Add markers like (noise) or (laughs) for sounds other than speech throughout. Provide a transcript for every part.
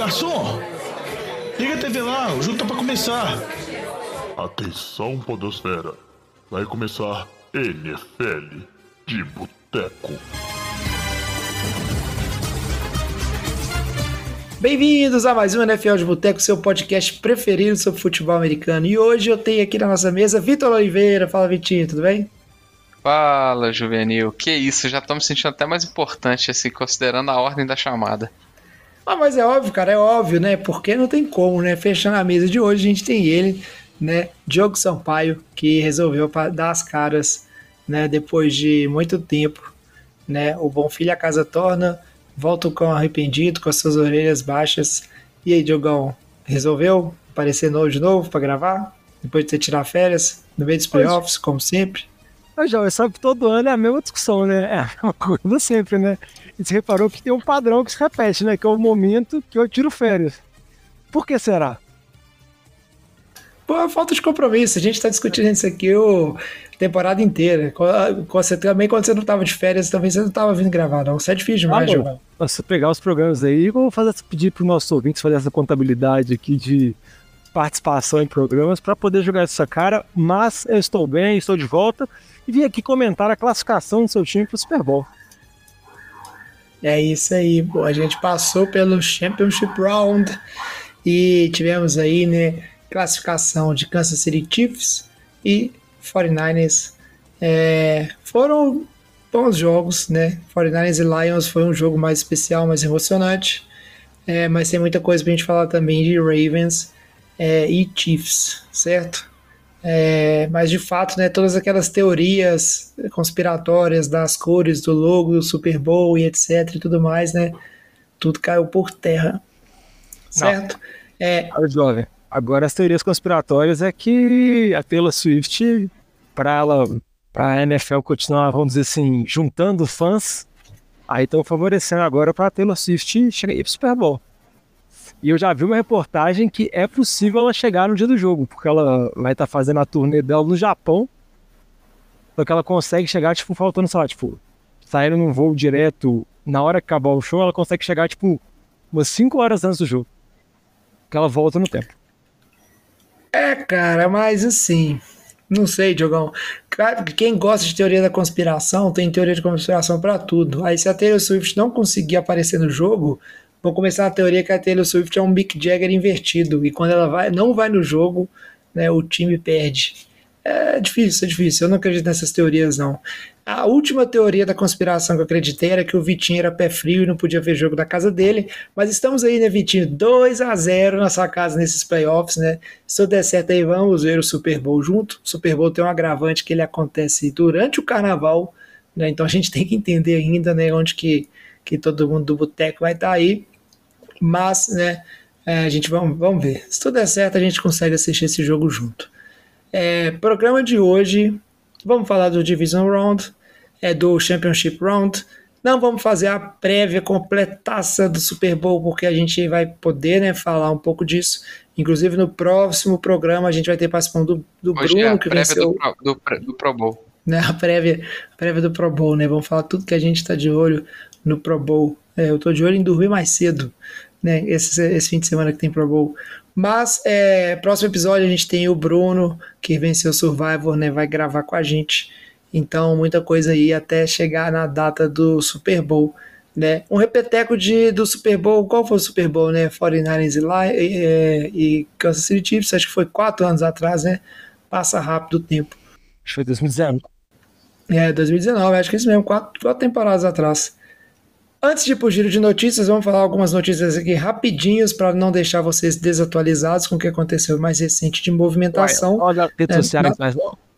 garçom! Liga a TV lá, o jogo tá pra começar. Atenção, Podosfera. Vai começar NFL de Boteco. Bem-vindos a mais um NFL de Boteco, seu podcast preferido sobre futebol americano. E hoje eu tenho aqui na nossa mesa Vitor Oliveira. Fala, Vitinho, tudo bem? Fala, Juvenil. Que isso, já tô me sentindo até mais importante, assim, considerando a ordem da chamada. Ah, mas é óbvio, cara, é óbvio, né? Porque não tem como, né? Fechando a mesa de hoje, a gente tem ele, né? Diogo Sampaio, que resolveu dar as caras, né? Depois de muito tempo, né? O bom filho a casa torna, volta o cão arrependido, com as suas orelhas baixas. E aí, Diogão, resolveu aparecer novo de novo para gravar? Depois de ter tirar férias, no meio dos playoffs, como sempre? Mas já, sabe que todo ano é a mesma discussão, né? É (laughs) a mesma coisa sempre, né? E você reparou que tem um padrão que se repete, né? Que é o momento que eu tiro férias. Por que será? Pô, falta de compromisso. A gente está discutindo isso aqui o temporada inteira. Você, também, quando você não estava de férias, também você não estava vindo gravar, não. Você é difícil demais, ah, João. Você pegar os programas aí, eu vou fazer, pedir para os nossos ouvintes fazer essa contabilidade aqui de participação em programas para poder jogar essa cara. Mas eu estou bem, estou de volta e vim aqui comentar a classificação do seu time para o Super Bowl. É isso aí, pô. A gente passou pelo Championship Round e tivemos aí, né, classificação de Kansas City Chiefs e 49ers. É, foram bons jogos, né? 49ers e Lions foi um jogo mais especial, mais emocionante. É, mas tem muita coisa pra gente falar também de Ravens é, e Chiefs, certo? É, mas de fato, né, todas aquelas teorias conspiratórias das cores do logo do Super Bowl e etc e tudo mais, né, tudo caiu por terra, certo? Não. É, jovem. Agora as teorias conspiratórias é que a Taylor Swift, para ela, para a NFL continuar, vamos dizer assim, juntando fãs, aí estão favorecendo agora para a Taylor Swift chegar aí pro Super Bowl. E eu já vi uma reportagem que é possível ela chegar no dia do jogo, porque ela vai estar tá fazendo a turnê dela no Japão. Só que ela consegue chegar, tipo, faltando, sei lá, tipo, saindo num voo direto na hora que acabar o show, ela consegue chegar, tipo, umas 5 horas antes do jogo. Que ela volta no tempo. É, cara, mas assim. Não sei, Diogão. Quem gosta de teoria da conspiração tem teoria de conspiração para tudo. Aí, se a Taylor Swift não conseguir aparecer no jogo, vão começar a teoria que a Taylor Swift é um Mick Jagger invertido e quando ela vai, não vai no jogo, né, o time perde. É difícil, é difícil. Eu não acredito nessas teorias, não. A última teoria da conspiração que eu acreditei era que o Vitinho era pé frio e não podia ver jogo da casa dele. Mas estamos aí, né, Vitinho? 2 a 0 na sua casa nesses playoffs, né? Se eu der certo aí, vamos ver o Super Bowl junto. O Super Bowl tem um agravante que ele acontece durante o carnaval, né? Então a gente (laughs) tem que entender ainda, né, onde que, que todo mundo do boteco vai estar tá aí. Mas, né, é, a gente vamos, vamos ver. Se tudo der certo, a gente consegue assistir esse jogo junto. É, programa de hoje, vamos falar do Division Round, é do Championship Round. Não vamos fazer a prévia completaça do Super Bowl, porque a gente vai poder né, falar um pouco disso. Inclusive, no próximo programa, a gente vai ter participação do, do Bruno, é que venceu. Do, do, do Pro Bowl. Né, a, prévia, a prévia do Pro Bowl, né? Vamos falar tudo que a gente está de olho no Pro Bowl. É, eu estou de olho em dormir mais cedo né? Esse, esse fim de semana que tem Pro Bowl. Mas é, próximo episódio a gente tem o Bruno, que venceu o Survivor, né? Vai gravar com a gente. Então, muita coisa aí até chegar na data do Super Bowl. Né? Um repeteco de, do Super Bowl. Qual foi o Super Bowl, né? 49ers e, lá, e, é, e Kansas City Chiefs, acho que foi quatro anos atrás, né? Passa rápido o tempo. Acho que foi 2019. É, 2019, acho que é isso mesmo, quatro, quatro temporadas atrás. Antes de ir para o giro de notícias, vamos falar algumas notícias aqui rapidinhos para não deixar vocês desatualizados com o que aconteceu mais recente de movimentação. Olha, redes é, sociais na,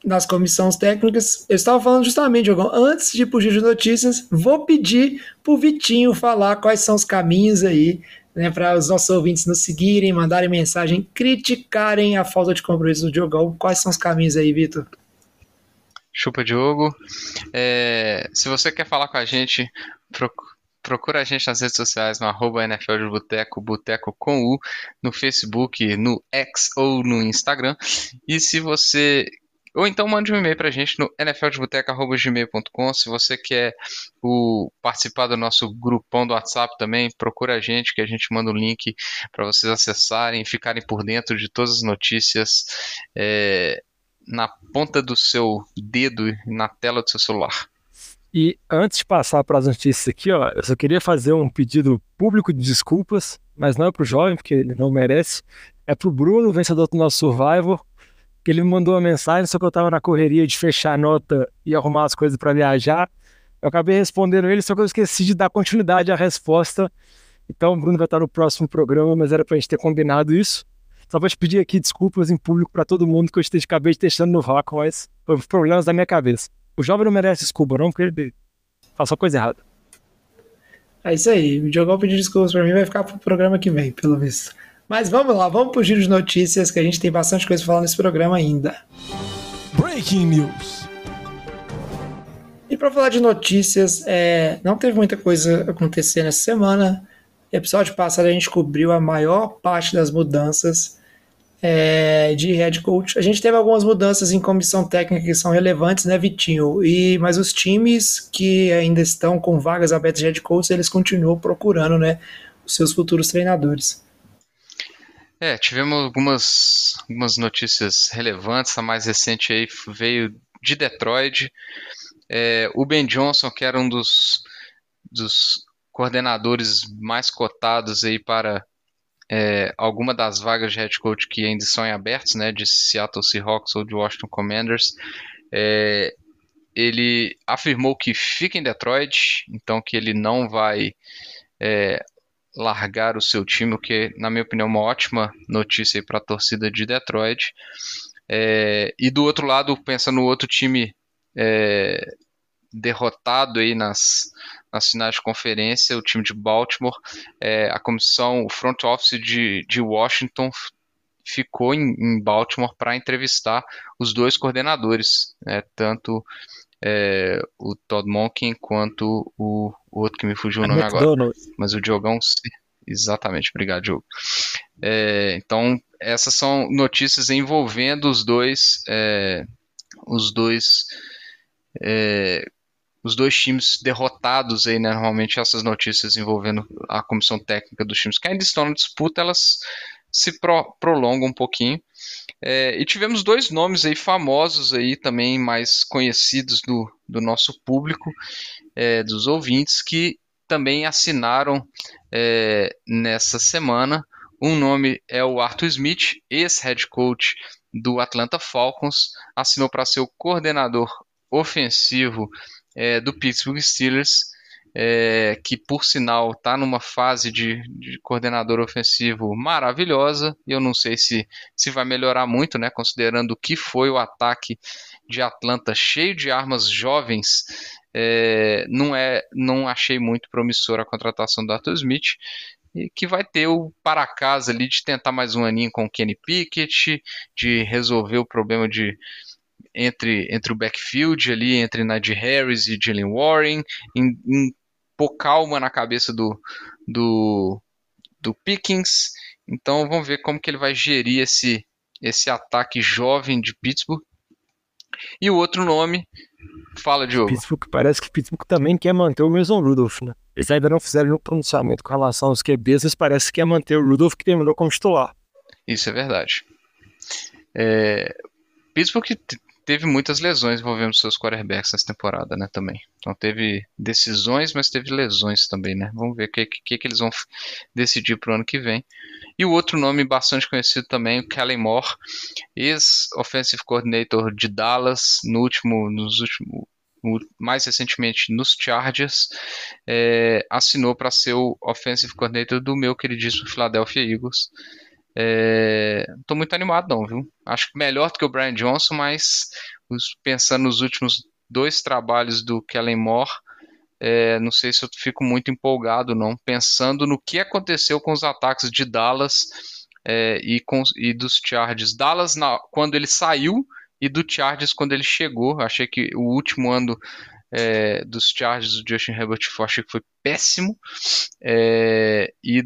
nas comissões técnicas. Eu estava falando justamente, Diogão, antes de ir para o giro de notícias, vou pedir para o Vitinho falar quais são os caminhos aí né, para os nossos ouvintes nos seguirem, mandarem mensagem, criticarem a falta de compromisso do Diogão. Quais são os caminhos aí, Vitor? Chupa Diogo. É, se você quer falar com a gente, procura Procura a gente nas redes sociais no arroba NFL de Boteco, Boteco com U, no Facebook, no X ou no Instagram. E se você ou então mande um e-mail pra gente no nfldeboteca.gmail.com. Se você quer o, participar do nosso grupão do WhatsApp também, procura a gente, que a gente manda o um link para vocês acessarem e ficarem por dentro de todas as notícias é, na ponta do seu dedo e na tela do seu celular. E antes de passar para as notícias aqui, ó, eu só queria fazer um pedido público de desculpas, mas não é para o jovem, porque ele não merece. É para o Bruno, vencedor do nosso Survivor, que ele me mandou uma mensagem, só que eu estava na correria de fechar a nota e arrumar as coisas para viajar. Eu acabei respondendo ele, só que eu esqueci de dar continuidade à resposta. Então o Bruno vai estar no próximo programa, mas era para a gente ter combinado isso. Só vou te pedir aqui desculpas em público para todo mundo que eu acabei testando no vácuo, mas foi problemas da minha cabeça. O jovem não merece desculpa, não, porque ele faz só coisa errada. É isso aí. O Diogão pedir desculpas para mim vai ficar pro programa que vem, pelo visto. Mas vamos lá, vamos pro giro de notícias, que a gente tem bastante coisa pra falar nesse programa ainda. Breaking News. E para falar de notícias, é, não teve muita coisa acontecer nessa semana. No episódio passado a gente cobriu a maior parte das mudanças é, de head coach. A gente teve algumas mudanças em comissão técnica que são relevantes, né, Vitinho? E, mas os times que ainda estão com vagas abertas de head coach, eles continuam procurando, né, os seus futuros treinadores. É, tivemos algumas, algumas notícias relevantes. A mais recente aí veio de Detroit. É, o Ben Johnson, que era um dos, dos coordenadores mais cotados aí para é, alguma das vagas de head coach que ainda são em abertos, né, de Seattle Seahawks ou de Washington Commanders, é, ele afirmou que fica em Detroit, então que ele não vai é, largar o seu time, o que, na minha opinião, é uma ótima notícia para a torcida de Detroit. É, e do outro lado, pensando no outro time é, derrotado aí nas, nas finais de conferência, o time de Baltimore, é, a comissão, o front office de, de Washington ficou em, em Baltimore para entrevistar os dois coordenadores, né, tanto é, o Todd Monken quanto o, o, outro que me fugiu o nome agora. Mas o Diogão, exatamente, obrigado, Diogo. É, então, essas são notícias envolvendo os dois, é, os dois é, os dois times derrotados aí, né? Normalmente essas notícias envolvendo a comissão técnica dos times que ainda estão na disputa, elas se pro, prolongam um pouquinho. É, e tivemos dois nomes aí famosos aí também mais conhecidos do, do nosso público, é, dos ouvintes, que também assinaram é, nessa semana. Um nome é o Arthur Smith, ex-head coach do Atlanta Falcons, assinou para ser o coordenador ofensivo é, do Pittsburgh Steelers, é, que por sinal está numa fase de, de, coordenador ofensivo maravilhosa. Eu não sei se, se vai melhorar muito, né, considerando o que foi o ataque de Atlanta cheio de armas jovens. É, não é, não achei muito promissora a contratação do Arthur Smith e que vai ter o para casa ali de tentar mais um aninho com o Kenny Pickett, de resolver o problema de entre, entre o backfield ali, entre Najee Harris e Jalen Warren, em, em pôr calma na cabeça do, do, do Pickens. Então vamos ver como que ele vai gerir esse, esse ataque jovem de Pittsburgh. E o outro nome, fala Diogo. Pittsburgh, parece que Pittsburgh também quer manter o Mason Rudolph, né? Eles ainda não fizeram nenhum pronunciamento com relação aos QBs, mas parece que quer manter o Rudolph que terminou como titular. Isso é verdade. É, Pittsburgh teve muitas lesões envolvendo seus quarterbacks nessa temporada, né, também. Então teve decisões, mas teve lesões também, né. Vamos ver o que, que, que eles vão decidir para o ano que vem. E o outro nome bastante conhecido também, o Kellen Moore, ex-offensive coordinator de Dallas, no último, nos últimos mais recentemente nos Chargers, é, assinou para ser o offensive coordinator do meu queridíssimo Philadelphia Eagles. É, não tô muito animado não, viu? Acho melhor do que o Brian Johnson, mas pensando nos últimos dois trabalhos do Kellen Moore, é, não sei se eu fico muito empolgado não, pensando no que aconteceu com os ataques de Dallas é, e, com, e dos Chargers. Dallas na, quando ele saiu e do Chargers quando ele chegou. Achei que o último ano é, dos Chargers do Justin Herbert achei que foi péssimo. É, e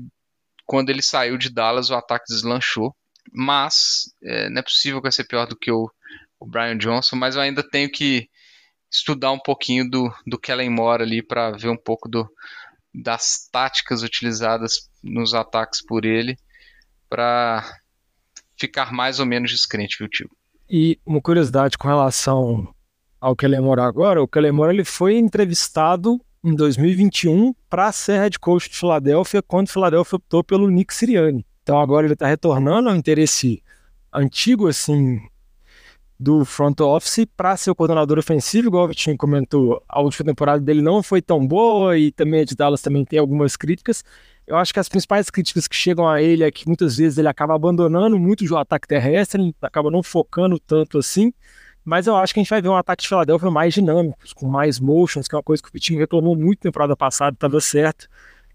quando ele saiu de Dallas, o ataque deslanchou. Mas é, não é possível que vai ser pior do que o, o Brian Johnson, mas eu ainda tenho que estudar um pouquinho do, do Kellen Moore ali para ver um pouco do, das táticas utilizadas nos ataques por ele para ficar mais ou menos descrente, viu, tio? E uma curiosidade com relação ao Kellen Moore agora, o Kellen Moore ele foi entrevistado em 2021 para ser head coach de Filadélfia quando Filadélfia optou pelo Nick Sirianni. Então agora ele está retornando ao interesse antigo assim do front office para ser o coordenador ofensivo, igual o Vitinho comentou, a última temporada dele não foi tão boa e também a de Dallas também tem algumas críticas. Eu acho que as principais críticas que chegam a ele é que muitas vezes ele acaba abandonando muito o ataque terrestre, ele acaba não focando tanto assim, mas eu acho que a gente vai ver um ataque de Filadélfia mais dinâmico, com mais motions, que é uma coisa que o Vitinho reclamou muito na temporada passada, estava certo.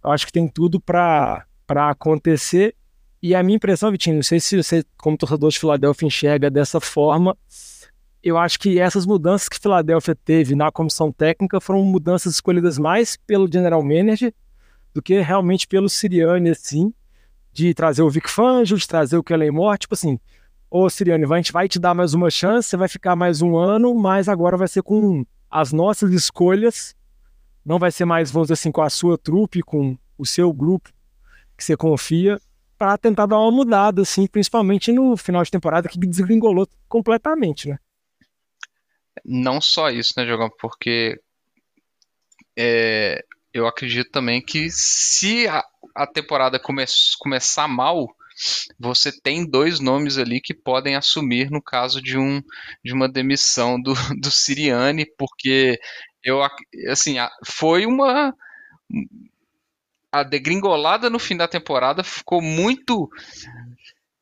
Eu acho que tem tudo para acontecer e a minha impressão, Vitinho, não sei se você, como torcedor de Filadélfia, enxerga dessa forma. Eu acho que essas mudanças que Filadélfia teve na comissão técnica foram mudanças escolhidas mais pelo general manager do que realmente pelo Siriane, assim, de trazer o Vic Fangio, de trazer o Kellen Moore, tipo assim, ô Siriane, a gente vai te dar mais uma chance, você vai ficar mais um ano, mas agora vai ser com as nossas escolhas, não vai ser mais, vamos dizer assim, com a sua trupe, com o seu grupo que você confia, para tentar dar uma mudada, assim, principalmente no final de temporada que desgringolou completamente, né? Não só isso, né, Jogão? Porque é, eu acredito também que se a, a temporada come, começar mal, você tem dois nomes ali que podem assumir no caso de, um, de uma demissão do, (laughs) do Siriane, porque eu assim foi uma a degringolada no fim da temporada ficou muito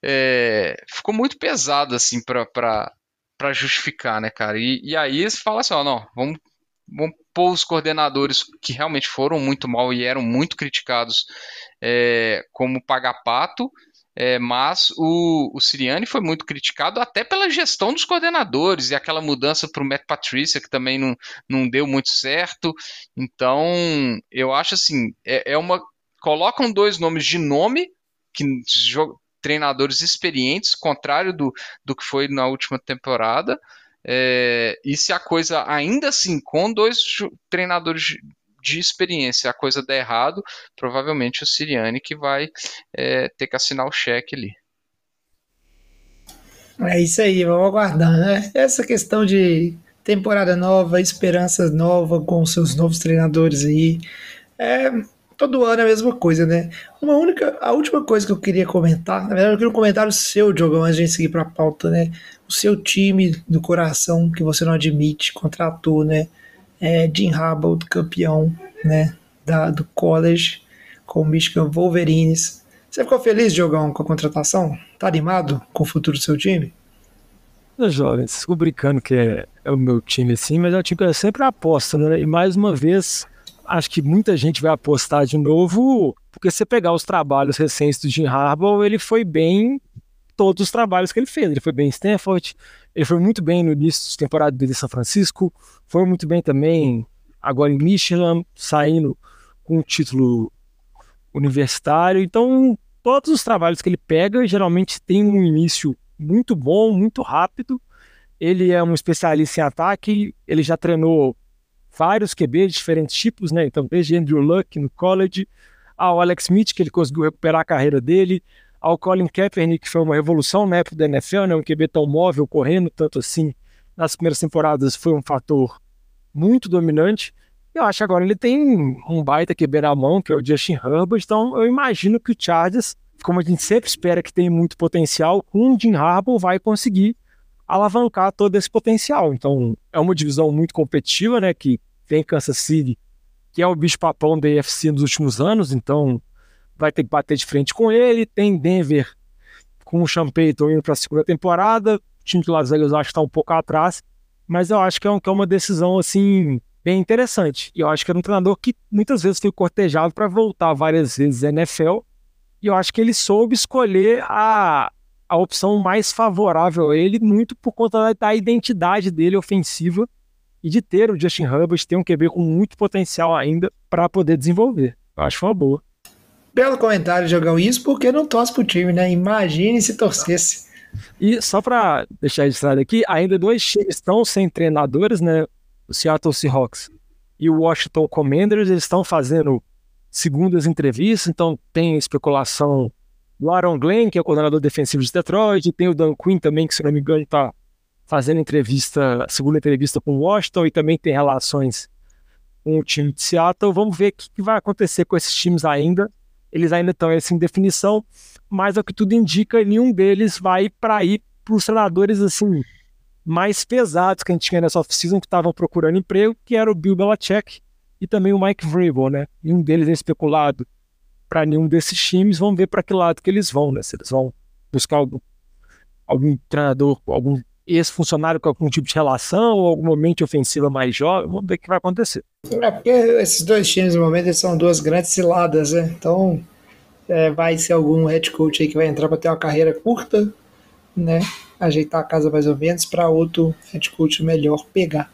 é, ficou muito pesado assim para justificar, né, cara? E, e aí eles falam assim, ó, não, vamos, vamos pôr os coordenadores que realmente foram muito mal e eram muito criticados é, como paga-pato é, mas o, o Siriani foi muito criticado até pela gestão dos coordenadores e aquela mudança para o Matt Patricia que também não, não deu muito certo. Então, eu acho assim, é, é uma. Colocam dois nomes de nome, que treinadores experientes, contrário do, do que foi na última temporada. É, e se a coisa ainda assim, com dois treinadores de experiência a coisa der errado, provavelmente o Siriane que vai é, ter que assinar o cheque ali. É isso aí, vamos aguardar, né? Essa questão de temporada nova, esperança nova com seus novos treinadores aí. É, todo ano é a mesma coisa, né? Uma única, a última coisa que eu queria comentar, na verdade eu queria um comentário seu, Diogão, antes de a gente seguir para a pauta, né? O seu time do coração que você não admite, contratou, né? É, Jim Harbaugh, campeão né, da, do college com o Michigan Wolverines. Você ficou feliz, Diogão, com a contratação? Tá animado com o futuro do seu time? Jovens, fico brincando que é, é, o meu time assim, mas é um time que eu sempre aposto, né? E mais uma vez, acho que muita gente vai apostar de novo, porque se você pegar os trabalhos recentes do Jim Harbaugh, ele foi bem todos os trabalhos que ele fez. Ele foi bem em Stanford, ele foi muito bem no início de temporada dele em São Francisco, foi muito bem também agora em Michigan, saindo com um título universitário. Então, todos os trabalhos que ele pega geralmente tem um início muito bom, muito rápido. Ele é um especialista em ataque, ele já treinou vários QB de diferentes tipos, né? Então, desde Andrew Luck no college, ao Alex Smith, que ele conseguiu recuperar a carreira dele, ao Colin Kaepernick, que foi uma revolução na época da NFL, né? um QB tão móvel, correndo tanto assim nas primeiras temporadas, foi um fator muito dominante. Eu acho que agora ele tem um baita QB na mão, que é o Justin Herbert, então eu imagino que o Chargers, como a gente sempre espera que tem muito potencial, o Jim Harbaugh vai conseguir alavancar todo esse potencial. Então é uma divisão muito competitiva, né, que tem Kansas City, que é o bicho-papão da AFC nos últimos anos, então vai ter que bater de frente com ele. Tem Denver com o Payton indo para a segunda temporada. O time de Las Vegas acho que está um pouco atrás, mas eu acho que é, um, que é uma decisão assim bem interessante. E eu acho que era um treinador que muitas vezes foi cortejado para voltar várias vezes à NFL. E eu acho que ele soube escolher a, a opção mais favorável a ele, muito por conta da, da identidade dele ofensiva e de ter o Justin Herbert, ter um QB com muito potencial ainda para poder desenvolver. Eu acho uma boa. Belo comentário, Jogão. Isso porque não torce pro time, né? Imagine se torcesse. E só para deixar registrado aqui, ainda dois times estão sem treinadores, né? O Seattle Seahawks e o Washington Commanders, eles estão fazendo segundas entrevistas, então tem especulação do Aaron Glenn, que é o coordenador defensivo de Detroit, tem o Dan Quinn também, que se não me engano está fazendo entrevista, segunda entrevista com o Washington e também tem relações com o time de Seattle. Vamos ver o que vai acontecer com esses times ainda. Eles ainda estão assim, em definição, mas o que tudo indica, nenhum deles vai para ir para os treinadores assim mais pesados que a gente tinha nessa off-season que estavam procurando emprego, que era o Bill Belichick e também o Mike Vrabel, né? Nenhum deles é especulado para nenhum desses times. Vamos ver para que lado que eles vão, né? Se eles vão buscar algum, algum treinador, algum ex-funcionário com algum tipo de relação ou alguma mente ofensiva mais jovem. Vamos ver o que vai acontecer. É porque esses dois times, no momento, são duas grandes ciladas, né? Então, é, vai ser algum head coach aí que vai entrar para ter uma carreira curta, né? Ajeitar a casa mais ou menos para outro head coach melhor pegar.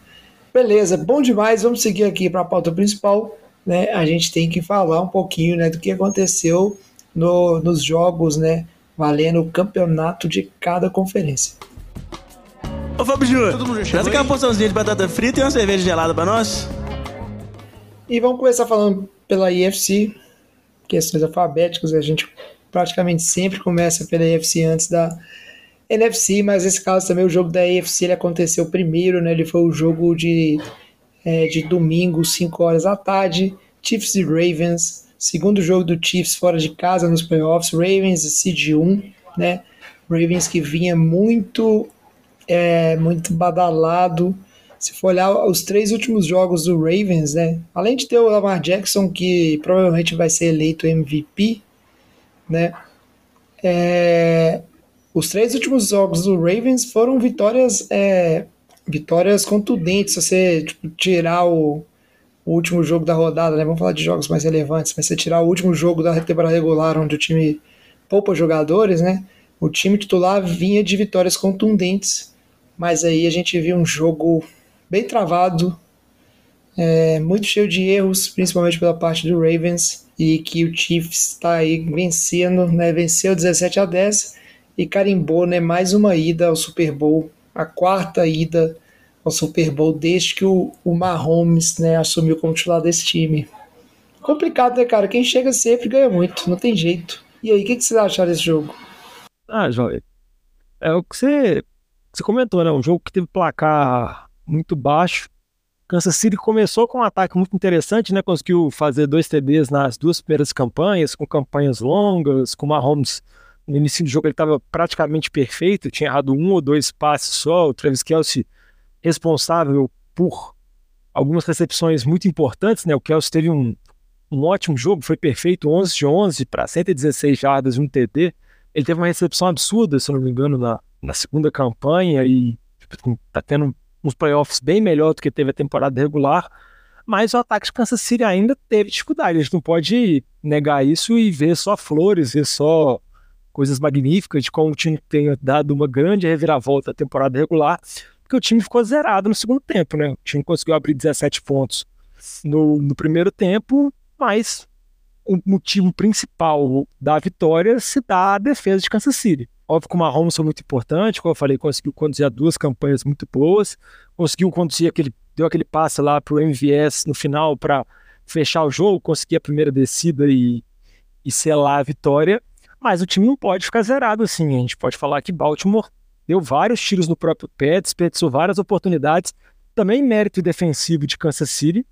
Beleza, bom demais. Vamos seguir aqui para a pauta principal. Né? A gente tem que falar um pouquinho né, do que aconteceu no, nos jogos, né? Valendo o campeonato de cada conferência. Ô Fábio Júnior, traz aquela porçãozinha de batata frita e uma cerveja gelada para nós. E vamos começar falando pela IFC, questões alfabéticas, a gente praticamente sempre começa pela IFC antes da NFC, mas nesse caso também o jogo da IFC ele aconteceu primeiro, né? Ele foi o jogo de, é, de domingo, 5 horas da tarde, Chiefs e Ravens, segundo jogo do Chiefs fora de casa nos playoffs, Ravens seed 1, né? Ravens que vinha muito é muito badalado. Se for olhar os três últimos jogos do Ravens, né? Além de ter o Lamar Jackson, que provavelmente vai ser eleito MVP, né? É, os três últimos jogos do Ravens foram vitórias, é, vitórias contundentes. Se você tipo, tirar o, o, último jogo da rodada, né? Vamos falar de jogos mais relevantes, mas se você tirar o último jogo da temporada regular, onde o time poupa jogadores, né? O time titular vinha de vitórias contundentes mas aí a gente viu um jogo bem travado, é, muito cheio de erros, principalmente pela parte do Ravens, e que o Chiefs está aí vencendo, né, venceu 17 a 10 e carimbou né, mais uma ida ao Super Bowl, a quarta ida ao Super Bowl desde que o, o Mahomes né, assumiu como titular desse time. Complicado, né, cara? Quem chega sempre ganha muito, não tem jeito. E aí, o que, que vocês acharam desse jogo? Ah, João, é o que você você comentou, né? Um jogo que teve placar muito baixo. Kansas City começou com um ataque muito interessante, né? Conseguiu fazer dois TDs nas duas primeiras campanhas, com campanhas longas, com Mahomes no início do jogo ele estava praticamente perfeito, tinha errado um ou dois passes só, o Travis Kelsey responsável por algumas recepções muito importantes, né? O Kelsey teve um, um ótimo jogo, foi perfeito, 11 de 11 para 116 jardas e um TD. Ele teve uma recepção absurda, se não me engano, na, na segunda campanha e tipo, tá tendo uns playoffs bem melhor do que teve a temporada regular, mas o ataque de Kansas City ainda teve dificuldade. A gente não pode negar isso e ver só flores, ver só coisas magníficas de como o time tenha dado uma grande reviravolta na temporada regular, porque o time ficou zerado no segundo tempo, né? O time conseguiu abrir 17 pontos no, no primeiro tempo, mas o motivo principal da vitória se dá à defesa de Kansas City. Óbvio que o Mahomes foi muito importante, como eu falei, conseguiu conduzir duas campanhas muito boas, conseguiu conduzir aquele, deu aquele passe lá para o MVS no final para fechar o jogo, conseguir a primeira descida e, e selar a vitória. Mas o time não pode ficar zerado assim. A gente pode falar que Baltimore deu vários tiros no próprio pé, desperdiçou várias oportunidades, também mérito defensivo de Kansas City,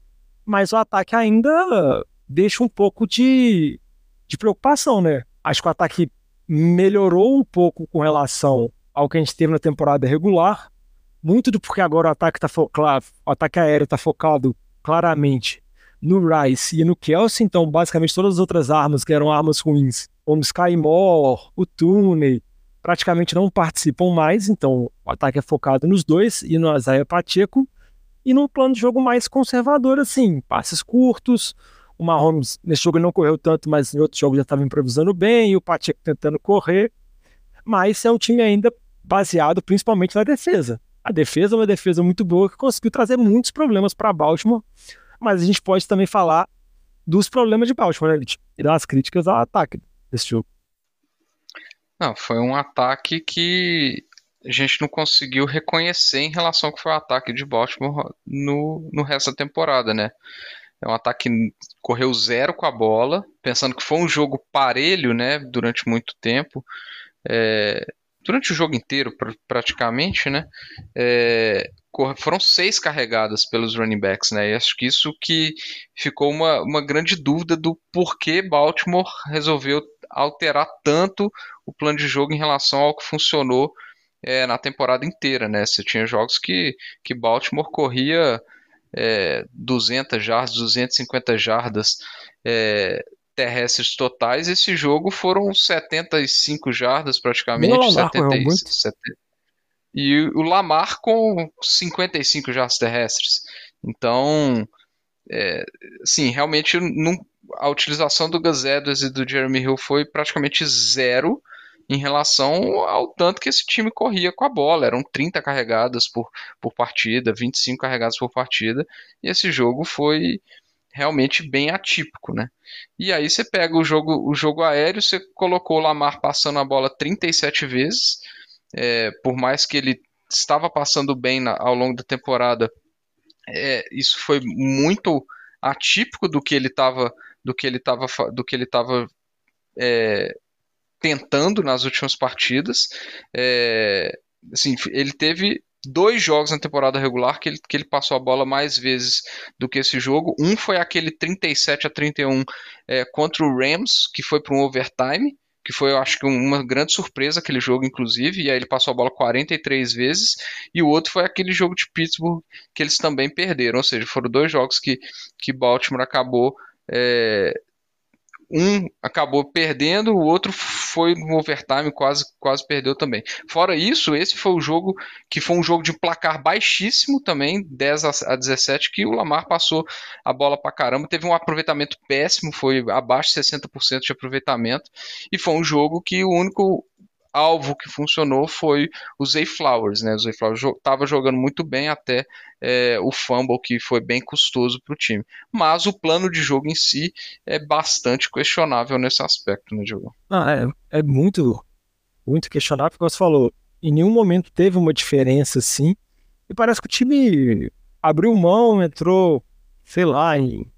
mas o ataque ainda deixa um pouco de, de preocupação, né? Acho que o ataque melhorou um pouco com relação ao que a gente teve na temporada regular, muito do porque agora o ataque tá focado, o ataque aéreo está focado claramente no Rice e no Kelsey, então basicamente todas as outras armas que eram armas ruins, como Sky Moore, o Tooney, praticamente não participam mais, então o ataque é focado nos dois e no Isaiah Pacheco, e num plano de jogo mais conservador assim, passes curtos, o Mahomes, nesse jogo, ele não correu tanto, mas em outros jogos já estava improvisando bem, e o Pacheco tentando correr. Mas é um time ainda baseado principalmente na defesa. A defesa é uma defesa muito boa que conseguiu trazer muitos problemas para Baltimore, mas a gente pode também falar dos problemas de Baltimore, né, E das críticas ao ataque desse jogo. Não, foi um ataque que a gente não conseguiu reconhecer em relação ao que foi o ataque de Baltimore no, no resto da temporada, né? É um ataque que correu zero com a bola, pensando que foi um jogo parelho, né, durante muito tempo. É, durante o jogo inteiro, pr praticamente, né? É, foram seis carregadas pelos running backs, né? E acho que isso que ficou uma, uma grande dúvida do porquê Baltimore resolveu alterar tanto o plano de jogo em relação ao que funcionou é, na temporada inteira, né? Você tinha jogos que, que Baltimore corria é, 200 jardas, 250 jardas é, terrestres totais. Esse jogo foram 75 jardas praticamente. Meu 70, muito. 70, e o Lamar com 55 jardas terrestres. Então, é, sim, realmente não, a utilização do Gus Edwards e do Jeremy Hill foi praticamente zero em relação ao tanto que esse time corria com a bola. Eram 30 carregadas por, por partida, 25 carregadas por partida, e esse jogo foi realmente bem atípico, né? E aí você pega o jogo, o jogo aéreo, você colocou o Lamar passando a bola 37 vezes, é, por mais que ele estava passando bem na, ao longo da temporada, é, isso foi muito atípico do que ele estava do que ele estava do que ele estava é, tentando nas últimas partidas. É, assim, ele teve dois jogos na temporada regular que ele, que ele passou a bola mais vezes do que esse jogo. Um foi aquele 37 a 31 é, contra o Rams, que foi para um overtime, que foi, eu acho que, uma grande surpresa aquele jogo, inclusive, e aí ele passou a bola 43 vezes, e o outro foi aquele jogo de Pittsburgh que eles também perderam, ou seja, foram dois jogos que, que Baltimore acabou é, um acabou perdendo, o outro foi no overtime, quase, quase perdeu também. Fora isso, esse foi o jogo que foi um jogo de placar baixíssimo também, 10 a 17, que o Lamar passou a bola pra caramba, teve um aproveitamento péssimo, foi abaixo de 60% de aproveitamento, e foi um jogo que o único alvo que funcionou foi o Zay Flowers, né? O Zay Flowers estava jogando muito bem até é, o fumble que foi bem custoso para o time. Mas o plano de jogo em si é bastante questionável nesse aspecto, né, Diogo? Ah, é, é muito, muito questionável, como você falou. Em nenhum momento teve uma diferença assim. E parece que o time abriu mão, entrou, sei lá, em,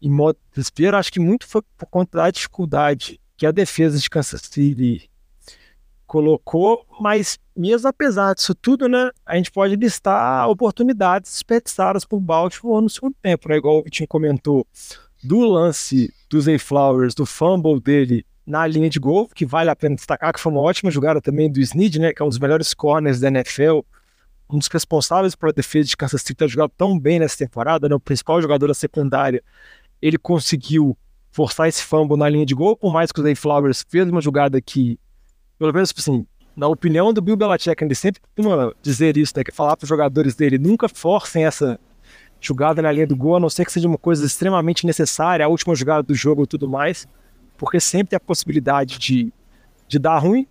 em modo desespero. Acho que muito foi por conta da dificuldade que a defesa de Kansas City colocou, mas mesmo apesar disso tudo, né, a gente pode listar oportunidades desperdiçadas por Baltimore no segundo tempo, né, igual o Vitinho comentou, do lance do Zay Flowers, do fumble dele na linha de gol, que vale a pena destacar, que foi uma ótima jogada também do Snead, né, que é um dos melhores corners da NFL, um dos responsáveis pela defesa de Kansas City ter jogado tão bem nessa temporada, né, o principal jogador da secundária, ele conseguiu forçar esse fumble na linha de gol, por mais que o Zay Flowers fez uma jogada que pelo menos tipo assim, na opinião do Bill Belichick, ele sempre costuma dizer isso, né? Que falar para os jogadores dele, nunca forcem essa jogada na linha do gol, a não ser que seja uma coisa extremamente necessária, a última jogada do jogo e tudo mais, porque sempre tem a possibilidade de, de dar ruim.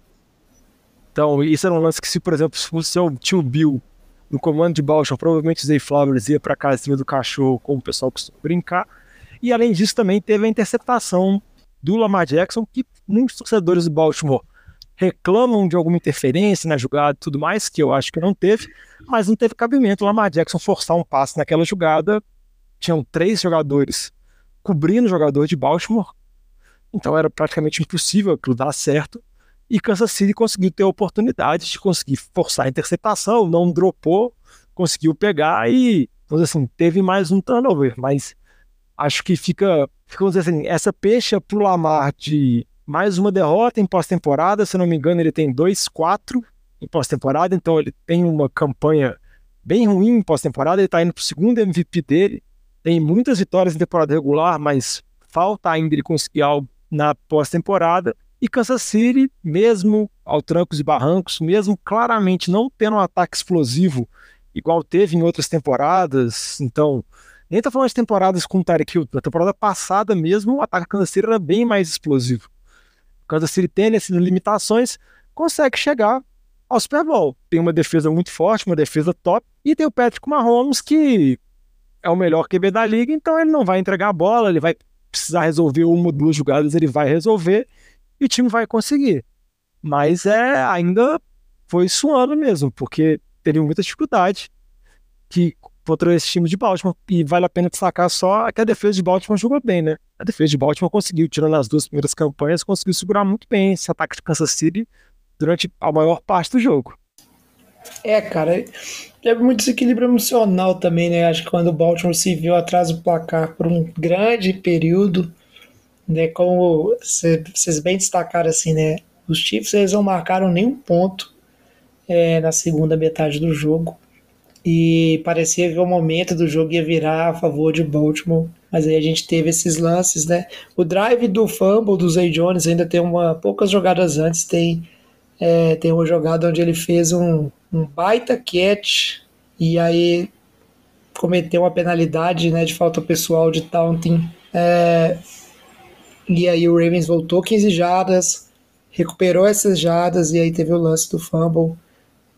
Então, isso era um lance que, se, por exemplo, se fosse o tio Bill no comando de Baltimore, provavelmente o Zay Flowers ia para a casinha do cachorro, como o pessoal costuma brincar. E além disso, também teve a interceptação do Lamar Jackson, que muitos torcedores do Baltimore reclamam de alguma interferência na jogada e tudo mais, que eu acho que não teve, mas não teve cabimento o Lamar Jackson forçar um passe naquela jogada. Tinham três jogadores cobrindo o jogador de Baltimore, então era praticamente impossível aquilo dar certo. E Kansas City conseguiu ter a oportunidade de conseguir forçar a interceptação, não dropou, conseguiu pegar e, vamos dizer assim, teve mais um turnover, mas acho que fica, vamos dizer assim, essa pecha pro Lamar de mais uma derrota em pós-temporada. Se não me engano, ele tem 2-4 em pós-temporada, então ele tem uma campanha bem ruim em pós-temporada. Ele está indo para o segundo MVP dele. Tem muitas vitórias em temporada regular, mas falta ainda ele conseguir algo na pós-temporada. E Kansas City, mesmo ao trancos e barrancos, mesmo claramente não tendo um ataque explosivo igual teve em outras temporadas, então nem tá falando de temporadas com o Tarek Hill, na temporada passada mesmo o ataque Kansas City era bem mais explosivo. Kansas City tem essas limitações, consegue chegar ao Super Bowl. Tem uma defesa muito forte, uma defesa top, e tem o Patrick Mahomes, que é o melhor QB da liga, então ele não vai entregar a bola, ele vai precisar resolver uma ou duas jogadas, ele vai resolver, e o time vai conseguir. Mas é ainda foi suando mesmo, porque teve muita dificuldade que contra esse time de Baltimore. E vale a pena destacar só que a defesa de Baltimore jogou bem, né? A defesa de Baltimore conseguiu, tirando as duas primeiras campanhas, conseguiu segurar muito bem esse ataque de Kansas City durante a maior parte do jogo. É, cara, é muito desequilíbrio emocional também, né? Acho que quando o Baltimore se viu atrás do placar por um grande período, né? Como vocês bem destacaram assim, né? Os Chiefs eles não marcaram nenhum ponto é, na segunda metade do jogo e parecia que o momento do jogo ia virar a favor de Baltimore. Mas aí a gente teve esses lances, né? O drive do fumble do Zay Jones ainda tem uma poucas jogadas antes, tem é, tem uma jogada onde ele fez um, um baita catch e aí cometeu uma penalidade né, de falta pessoal de taunting. É, e aí o Ravens voltou 15 jardas, recuperou essas jardas e aí teve o lance do fumble.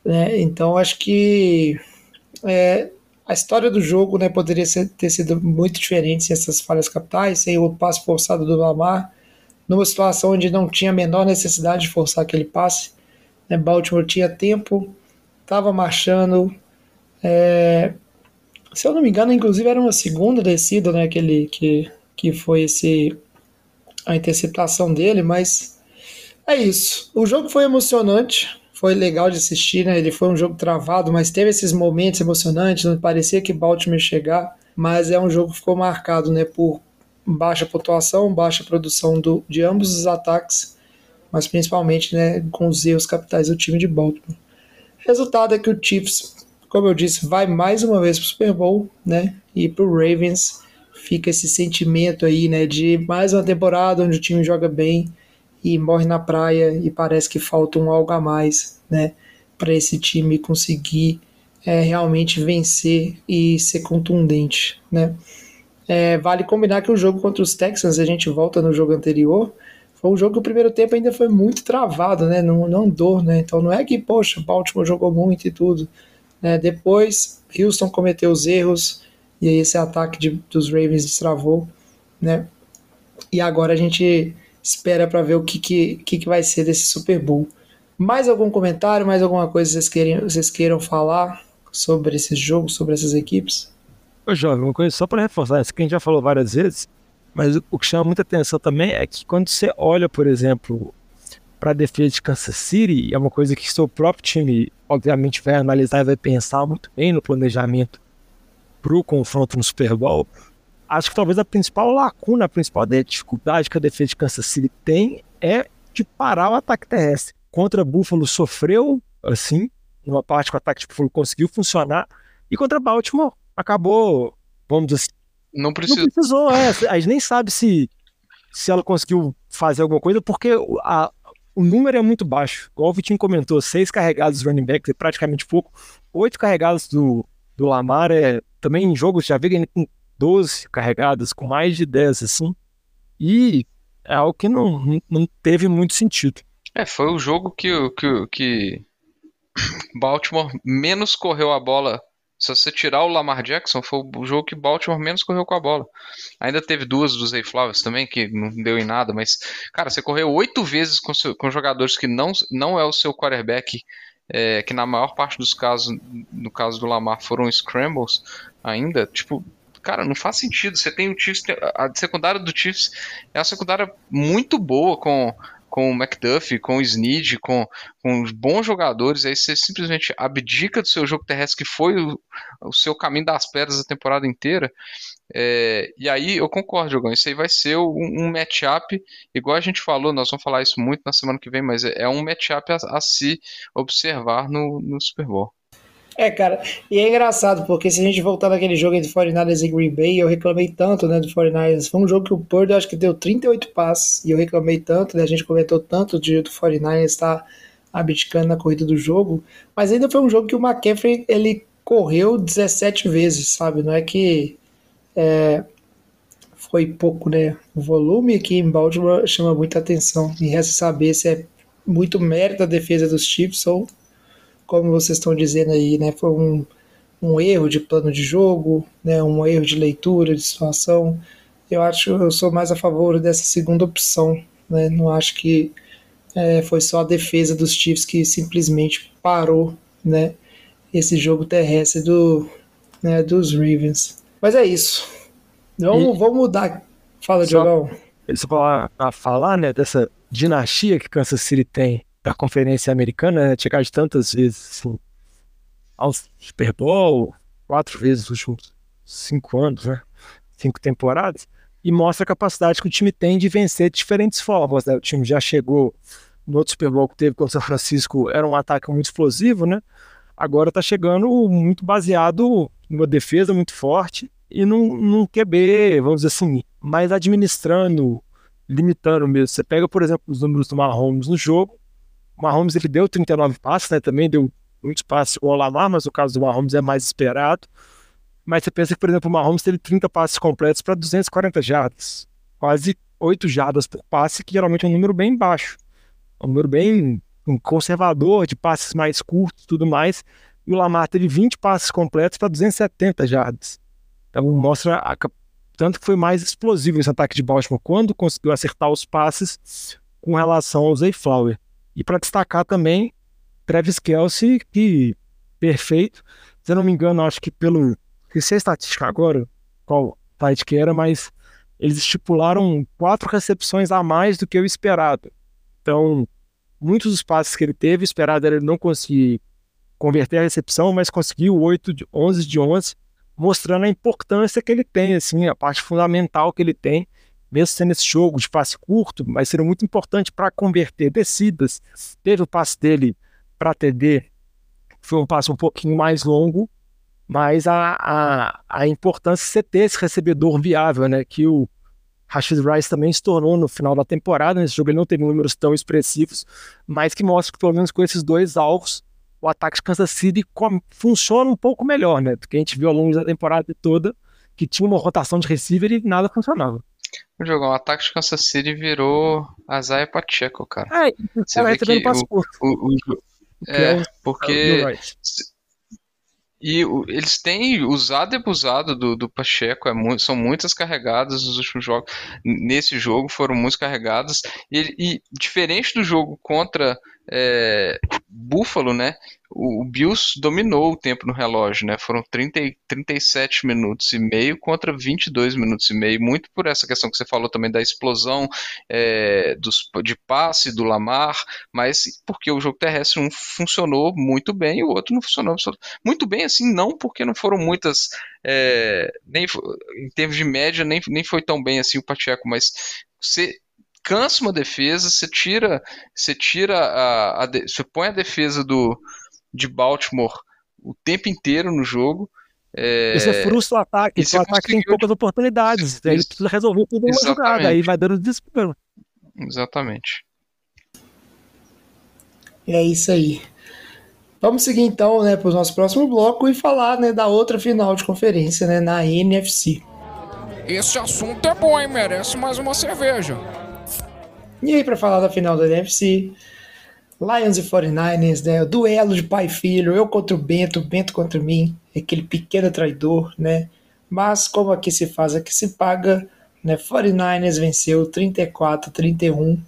Né? Então acho que é, a história do jogo né, poderia ser, ter sido muito diferente sem essas falhas capitais, sem o passe forçado do Lamar, numa situação onde não tinha a menor necessidade de forçar aquele passe. Né, Baltimore tinha tempo, estava marchando. É, se eu não me engano, inclusive era uma segunda descida, né, aquele, que, que foi esse, a interceptação dele, mas é isso. O jogo foi emocionante, foi legal de assistir, né? Ele foi um jogo travado, mas teve esses momentos emocionantes, não parecia que Baltimore ia chegar, mas é um jogo que ficou marcado, né, por baixa pontuação, baixa produção do, de ambos os ataques, mas principalmente, né, com os erros capitais do time de Baltimore. Resultado é que o Chiefs, como eu disse, vai mais uma vez para o Super Bowl, né? E para o Ravens fica esse sentimento aí, né, de mais uma temporada onde o time joga bem, e morre na praia e parece que falta um algo a mais, né, para esse time conseguir é, realmente vencer e ser contundente, né. É, vale combinar que o jogo contra os Texans, a gente volta no jogo anterior, foi um jogo que o primeiro tempo ainda foi muito travado, né, não, não andou, né, então não é que, poxa, Baltimore jogou muito e tudo, né, depois Houston cometeu os erros e aí esse ataque de, dos Ravens destravou, né, e agora a gente espera para ver o que, que, que, que vai ser desse Super Bowl. Mais algum comentário, mais alguma coisa vocês, querem, vocês queiram falar sobre esse jogo, sobre essas equipes? Ô, Jovem, uma coisa só para reforçar, isso que a gente já falou várias vezes, mas o que chama muita atenção também é que quando você olha, por exemplo, para a defesa de Kansas City, é uma coisa que seu próprio time, obviamente, vai analisar e vai pensar muito bem no planejamento para o confronto no Super Bowl acho que talvez a principal lacuna, a principal dificuldade que a defesa de Kansas City tem é de parar o ataque terrestre. Contra Buffalo sofreu assim, numa parte que o ataque de Buffalo conseguiu funcionar, e contra Baltimore acabou, vamos dizer assim. Não, precisa. não precisou, é, (laughs) a gente nem sabe se, se ela conseguiu fazer alguma coisa, porque a, o número é muito baixo. Igual o Vitinho comentou, seis carregados dos running backs é praticamente pouco, oito carregados do, do Lamar é também em jogos, já vi com 12 carregadas, com mais de 10, assim. E é algo que não, não teve muito sentido. É, foi o jogo que, que, que Baltimore menos correu a bola. Se você tirar o Lamar Jackson, foi o jogo que Baltimore menos correu com a bola. Ainda teve duas dos Zay Flowers também, que não deu em nada, mas, cara, você correu oito vezes com, seu, com jogadores que não, não é o seu quarterback, é, que na maior parte dos casos, no caso do Lamar, foram scrambles ainda. Tipo, cara, não faz sentido. Você tem o Chiefs, a secundária do Chiefs é uma secundária muito boa com com o McDuffie, com o Snead, com, com bons jogadores, aí você simplesmente abdica do seu jogo terrestre, que foi o, o seu caminho das pedras a temporada inteira. É, e aí eu concordo, Jogão, isso aí vai ser um, um matchup, igual a gente falou, nós vamos falar isso muito na semana que vem, mas é, é um matchup a, a se observar no, no Super Bowl. É, cara, e é engraçado, porque se a gente voltar naquele jogo entre 49ers e Green Bay, eu reclamei tanto, né, do 49ers. Foi um jogo que o Purdy acho que deu 38 passes, e eu reclamei tanto, né, a gente comentou tanto de do 49ers estar abdicando na corrida do jogo, mas ainda foi um jogo que o McCaffrey, ele correu 17 vezes, sabe? Não é que é, foi pouco, né? O volume aqui em Baltimore chama muita atenção, e resta saber se é muito mérito da defesa dos Chiefs ou como vocês estão dizendo aí, né, foi um, um erro de plano de jogo, né, um erro de leitura de situação. Eu acho eu sou mais a favor dessa segunda opção, né? Não acho que É, foi só a defesa dos Chiefs que simplesmente parou, né? Esse jogo terrestre do, né, dos Ravens. Mas é isso. Vamos, E- vamos mudar. Fala, Só- Diogão. Isso para falar, né, dessa dinastia que Kansas City tem da Conferência Americana, né, chegar de tantas vezes assim, ao Super Bowl, quatro vezes nos últimos cinco anos, né, cinco temporadas, e mostra a capacidade que o time tem de vencer de diferentes formas. Né? O time já chegou no outro Super Bowl que teve com o São Francisco, era um ataque muito explosivo, né? Agora está chegando muito baseado numa defesa muito forte e num, num QB, vamos dizer assim, mais administrando, limitando mesmo. Você pega, por exemplo, os números do Mahomes no jogo. O Mahomes ele deu 39 passes, né? Também deu muitos passes o Lamar, mas o caso do Mahomes é mais esperado. Mas você pensa que, por exemplo, o Mahomes teve 30 passes completos para 240 jardas. Quase 8 jardas por passe, que geralmente é um número bem baixo. É um número bem conservador, de passes mais curtos tudo mais. E o Lamar teve 20 passes completos para 270 jardas. Então mostra a tanto que foi mais explosivo esse ataque de Baltimore quando conseguiu acertar os passes com relação ao Zay Flower. E para destacar também Travis Kelsey, que perfeito. Se eu não me engano, acho que pelo. Esqueci a estatística agora, qual site que era, mas eles estipularam quatro recepções a mais do que o esperado. Então, muitos dos passes que ele teve, esperado era ele não conseguir converter a recepção, mas conseguiu 8 de 11 de 11, mostrando a importância que ele tem, assim, a parte fundamental que ele tem, mesmo sendo esse jogo de passe curto, mas seria muito importante para converter descidas. Teve o passe dele para TD, foi um passe um pouquinho mais longo, mas a, a, a importância de você ter esse recebedor viável, né, que o Rashid Rice também se tornou no final da temporada, nesse jogo ele não teve números tão expressivos, mas que mostra que pelo menos com esses dois alvos, o ataque de Kansas City funciona um pouco melhor, né, do que a gente viu ao longo da temporada toda, que tinha uma rotação de receiver e nada funcionava. O jogo, o ataque de Kansas City virou Isaiah Pacheco, cara. É, Você ela vê recebendo que o- O, o que é, é o- porque Bill Wright. E o- eles têm usado e abusado do, do Pacheco, é mu- são muitas carregadas nos últimos jogos. Nesse jogo foram muitas carregadas. E, e diferente do jogo contra é, Buffalo, né? O, Bills dominou o tempo no relógio, né? Foram 30, e- 37 minutos e meio contra 22 minutos e meio. Muito por essa questão que você falou também da explosão é, dos, de passe do Lamar, mas porque o jogo terrestre um funcionou muito bem e o outro não funcionou muito bem assim, não porque não foram muitas, é, nem em termos de média, nem, nem foi tão bem assim o Pacheco, mas você cansa uma defesa, você tira, você tira a, a você põe a defesa do de Baltimore o tempo inteiro no jogo. é, E você frustra o ataque, o ataque tem poucas oportunidades. Aí ele Isso. precisa resolver tudo em uma jogada, Exatamente. aí vai dando desespero. Exatamente. É isso aí. Vamos seguir então, né, para o nosso próximo bloco e falar, né, da outra final de conferência, né, na NFC. Esse assunto é bom, hein? Merece mais uma cerveja. E aí, para falar da final da NFC, Lions e 49ers, né, o duelo de pai e filho, eu contra o Bento, Bento contra mim, aquele pequeno traidor, né, mas como aqui se faz, aqui se paga, né, 49ers venceu 34-31,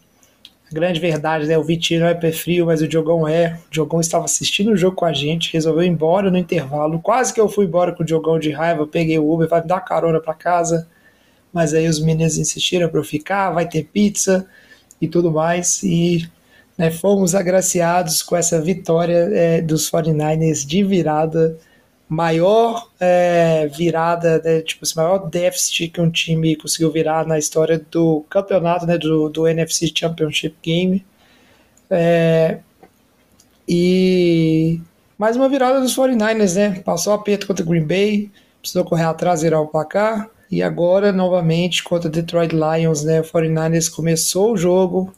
a grande verdade, né, o Vitinho não é pé frio, mas o Diogão é, o Diogão estava assistindo o jogo com a gente, resolveu ir embora no intervalo, quase que eu fui embora com o Diogão de raiva, peguei o Uber, vai me dar carona para casa, mas aí os meninos insistiram para eu ficar, vai ter pizza. E tudo mais, e né, fomos agraciados com essa vitória é, dos 49ers de virada, maior é, virada, né, tipo, esse maior déficit que um time conseguiu virar na história do campeonato, né, do, do NFC Championship Game. É, e mais uma virada dos 49ers, né? Passou aperto contra o Green Bay, precisou correr atrás, virar o placar. E agora, novamente, contra Detroit Lions, né? O 49ers começou o jogo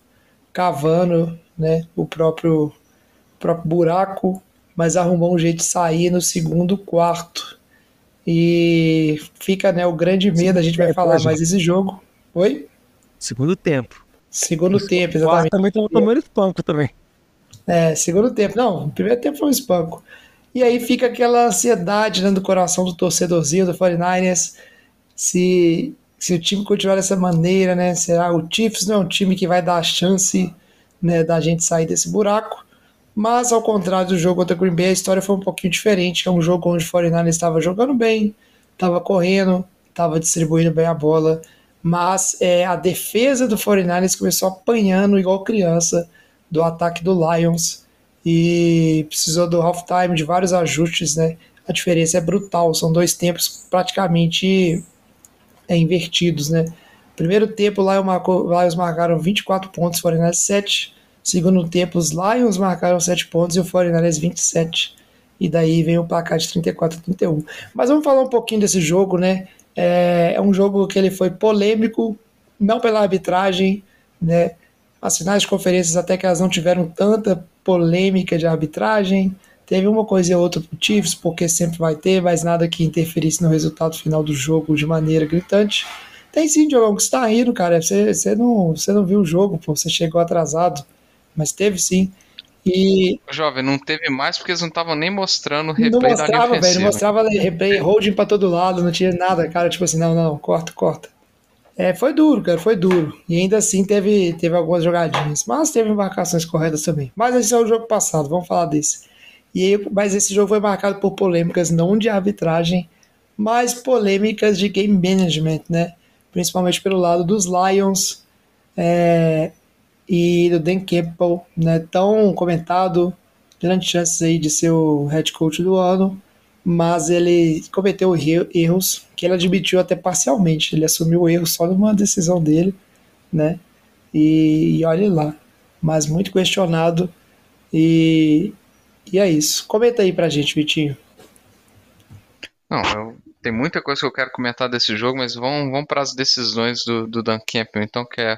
cavando né, o próprio, próprio buraco, mas arrumou um jeito de sair no segundo quarto. E fica né, o grande medo, a gente vai falar mais desse jogo. Oi? Segundo tempo. Segundo tempo, O exatamente. também tava tomando espanco também. É, segundo tempo. Não, o primeiro tempo foi um espanco. E aí fica aquela ansiedade dentro do coração do torcedorzinho do 49ers. Se, se o time continuar dessa maneira, né? Será o Chiefs não é um time que vai dar chance né, da gente sair desse buraco. Mas ao contrário do jogo contra o Green Bay, a história foi um pouquinho diferente. É um jogo onde o 49 estava jogando bem, estava correndo, estava distribuindo bem a bola, mas é, a defesa do 49ers começou apanhando igual criança do ataque do Lions e precisou do halftime de vários ajustes, né? A diferença é brutal, são dois tempos praticamente é, invertidos, né? Primeiro tempo, marcou, Lions marcaram 24 pontos, 49ers 7. Segundo tempo, os Lions marcaram 7 pontos e o 49ers 27. E daí vem o placar de 34 a 31. Mas vamos falar um pouquinho desse jogo, né? É, é um jogo que ele foi polêmico, não pela arbitragem, né? As finais de conferências até que elas não tiveram tanta polêmica de arbitragem. Teve uma coisa e outra pro Chiefs, porque sempre vai ter, mas nada que interferisse no resultado final do jogo de maneira gritante. Tem sim, Diogão, que você tá rindo, cara. Você, você, não, você não viu o jogo, pô, você chegou atrasado. Mas teve sim. E. Jovem, não teve mais porque eles não estavam nem mostrando o replay não da mostrava, velho. ofensiva. Não mostrava replay, holding pra todo lado, não tinha nada, cara. Tipo assim, não, não, corta, corta. É, foi duro, cara, foi duro. E ainda assim teve, teve algumas jogadinhas. Mas teve marcações corretas também. Mas esse é o jogo passado, vamos falar desse. E aí, mas esse jogo foi marcado por polêmicas não de arbitragem, mas polêmicas de game management, né? Principalmente pelo lado dos Lions é, e do Dan Campbell, né? Tão comentado, grandes chances aí de ser o head coach do ano, mas ele cometeu erro- erros que ele admitiu até parcialmente. Ele assumiu o erro só numa decisão dele, né? E, e olhe lá. Mas muito questionado. E, e é isso. Comenta aí pra gente, Vitinho. Não, eu- tem muita coisa que eu quero comentar desse jogo, mas vamos, vamos para as decisões do, do Dan Campbell, então, que é,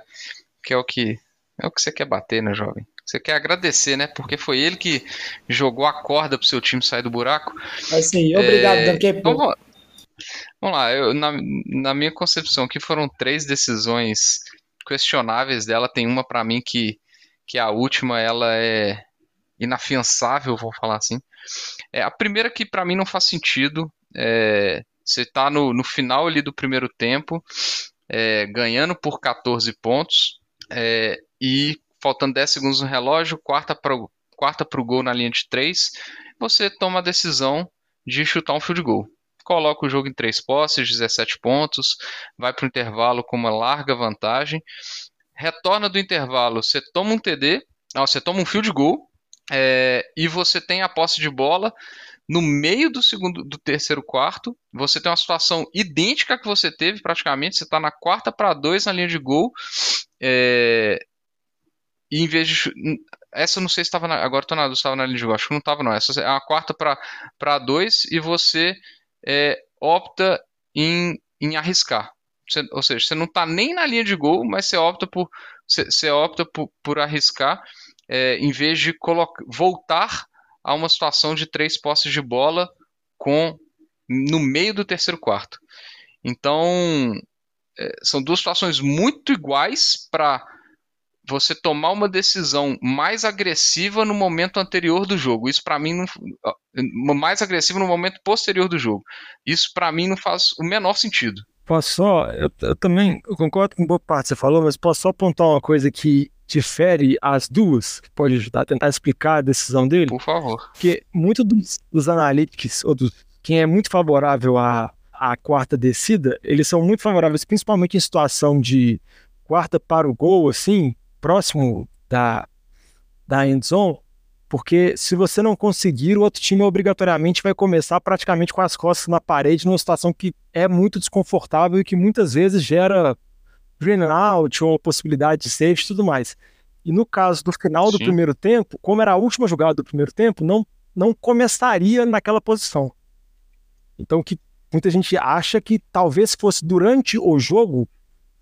que é o que é o que você quer bater, né, jovem? Você quer agradecer, né? Porque foi ele que jogou a corda pro seu time sair do buraco. É aí. Obrigado, É, Campbell. então, vamos vamos lá, eu, na, na minha concepção aqui foram três decisões questionáveis dela. Tem uma pra mim que, que a última ela é inafiançável, vou falar assim. É, a primeira que pra mim não faz sentido. É, você tá no, no final ali do primeiro tempo, é, ganhando por 14 pontos é, e faltando 10 segundos no relógio, quarta para quarta pro gol na linha de 3, você toma a decisão de chutar um field goal. Coloca o jogo em três posses, 17 pontos, vai para o intervalo com uma larga vantagem, retorna do intervalo, você toma um TD, não, você toma um field goal é, e você tem a posse de bola no meio do segundo, do terceiro quarto, você tem uma situação idêntica que você teve praticamente, você está na quarta para dois na linha de gol, é, e em vez de essa eu não sei se estava agora tô na estava na linha de gol, acho que não estava não. Essa é uma quarta para para dois e você é, opta em, em arriscar. Você- ou seja, você não está nem na linha de gol, mas você opta por você, você opta por, por arriscar é, em vez de colocar, voltar a uma situação de três posses de bola com no meio do terceiro quarto. Então é, são duas situações muito iguais para você tomar uma decisão mais agressiva no momento anterior do jogo. Isso para mim não mais agressiva no momento posterior do jogo. Isso para mim não faz o menor sentido. Posso só, eu, eu também eu concordo com boa parte que você falou, mas posso só apontar uma coisa que difere as duas, que pode ajudar a tentar explicar a decisão dele? Por favor. Porque muito dos, dos analytics, ou dos, quem é muito favorável à, à quarta descida, eles são muito favoráveis, principalmente em situação de quarta para o gol, assim, próximo da, da end zone, porque se você não conseguir, o outro time obrigatoriamente vai começar praticamente com as costas na parede, numa situação que é muito desconfortável e que muitas vezes gera green out ou possibilidade de safety e tudo mais. E no caso do final do Sim. primeiro tempo, como era a última jogada do primeiro tempo, não, não começaria naquela posição. Então que muita gente acha que talvez fosse durante o jogo,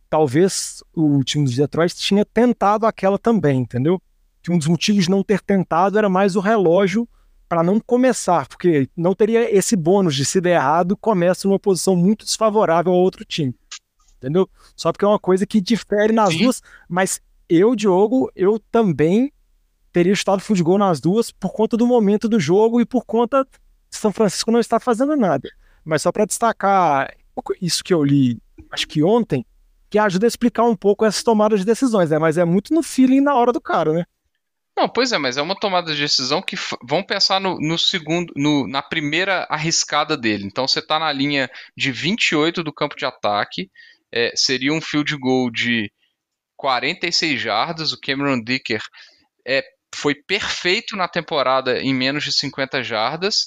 talvez o time de Detroit tinha tentado aquela também, entendeu? Que um dos motivos de não ter tentado era mais o relógio para não começar, porque não teria esse bônus de se der errado, começa numa posição muito desfavorável ao outro time. Entendeu? Só porque é uma coisa que difere nas Sim. duas, mas eu, Diogo, eu também teria chutado field goal nas duas por conta do momento do jogo e por conta de São Francisco não estar fazendo nada. Mas só para destacar isso que eu li, acho que ontem, que ajuda a explicar um pouco essas tomadas de decisões, né? Mas é muito no feeling na hora do cara, né? Não, pois é, mas é uma tomada de decisão que vamos pensar no, no segundo, no- na primeira arriscada dele. Então você está na linha de 28 do campo de ataque, é, seria um field goal de 46 jardas. O Cameron Dicker é, foi perfeito na temporada em menos de 50 jardas.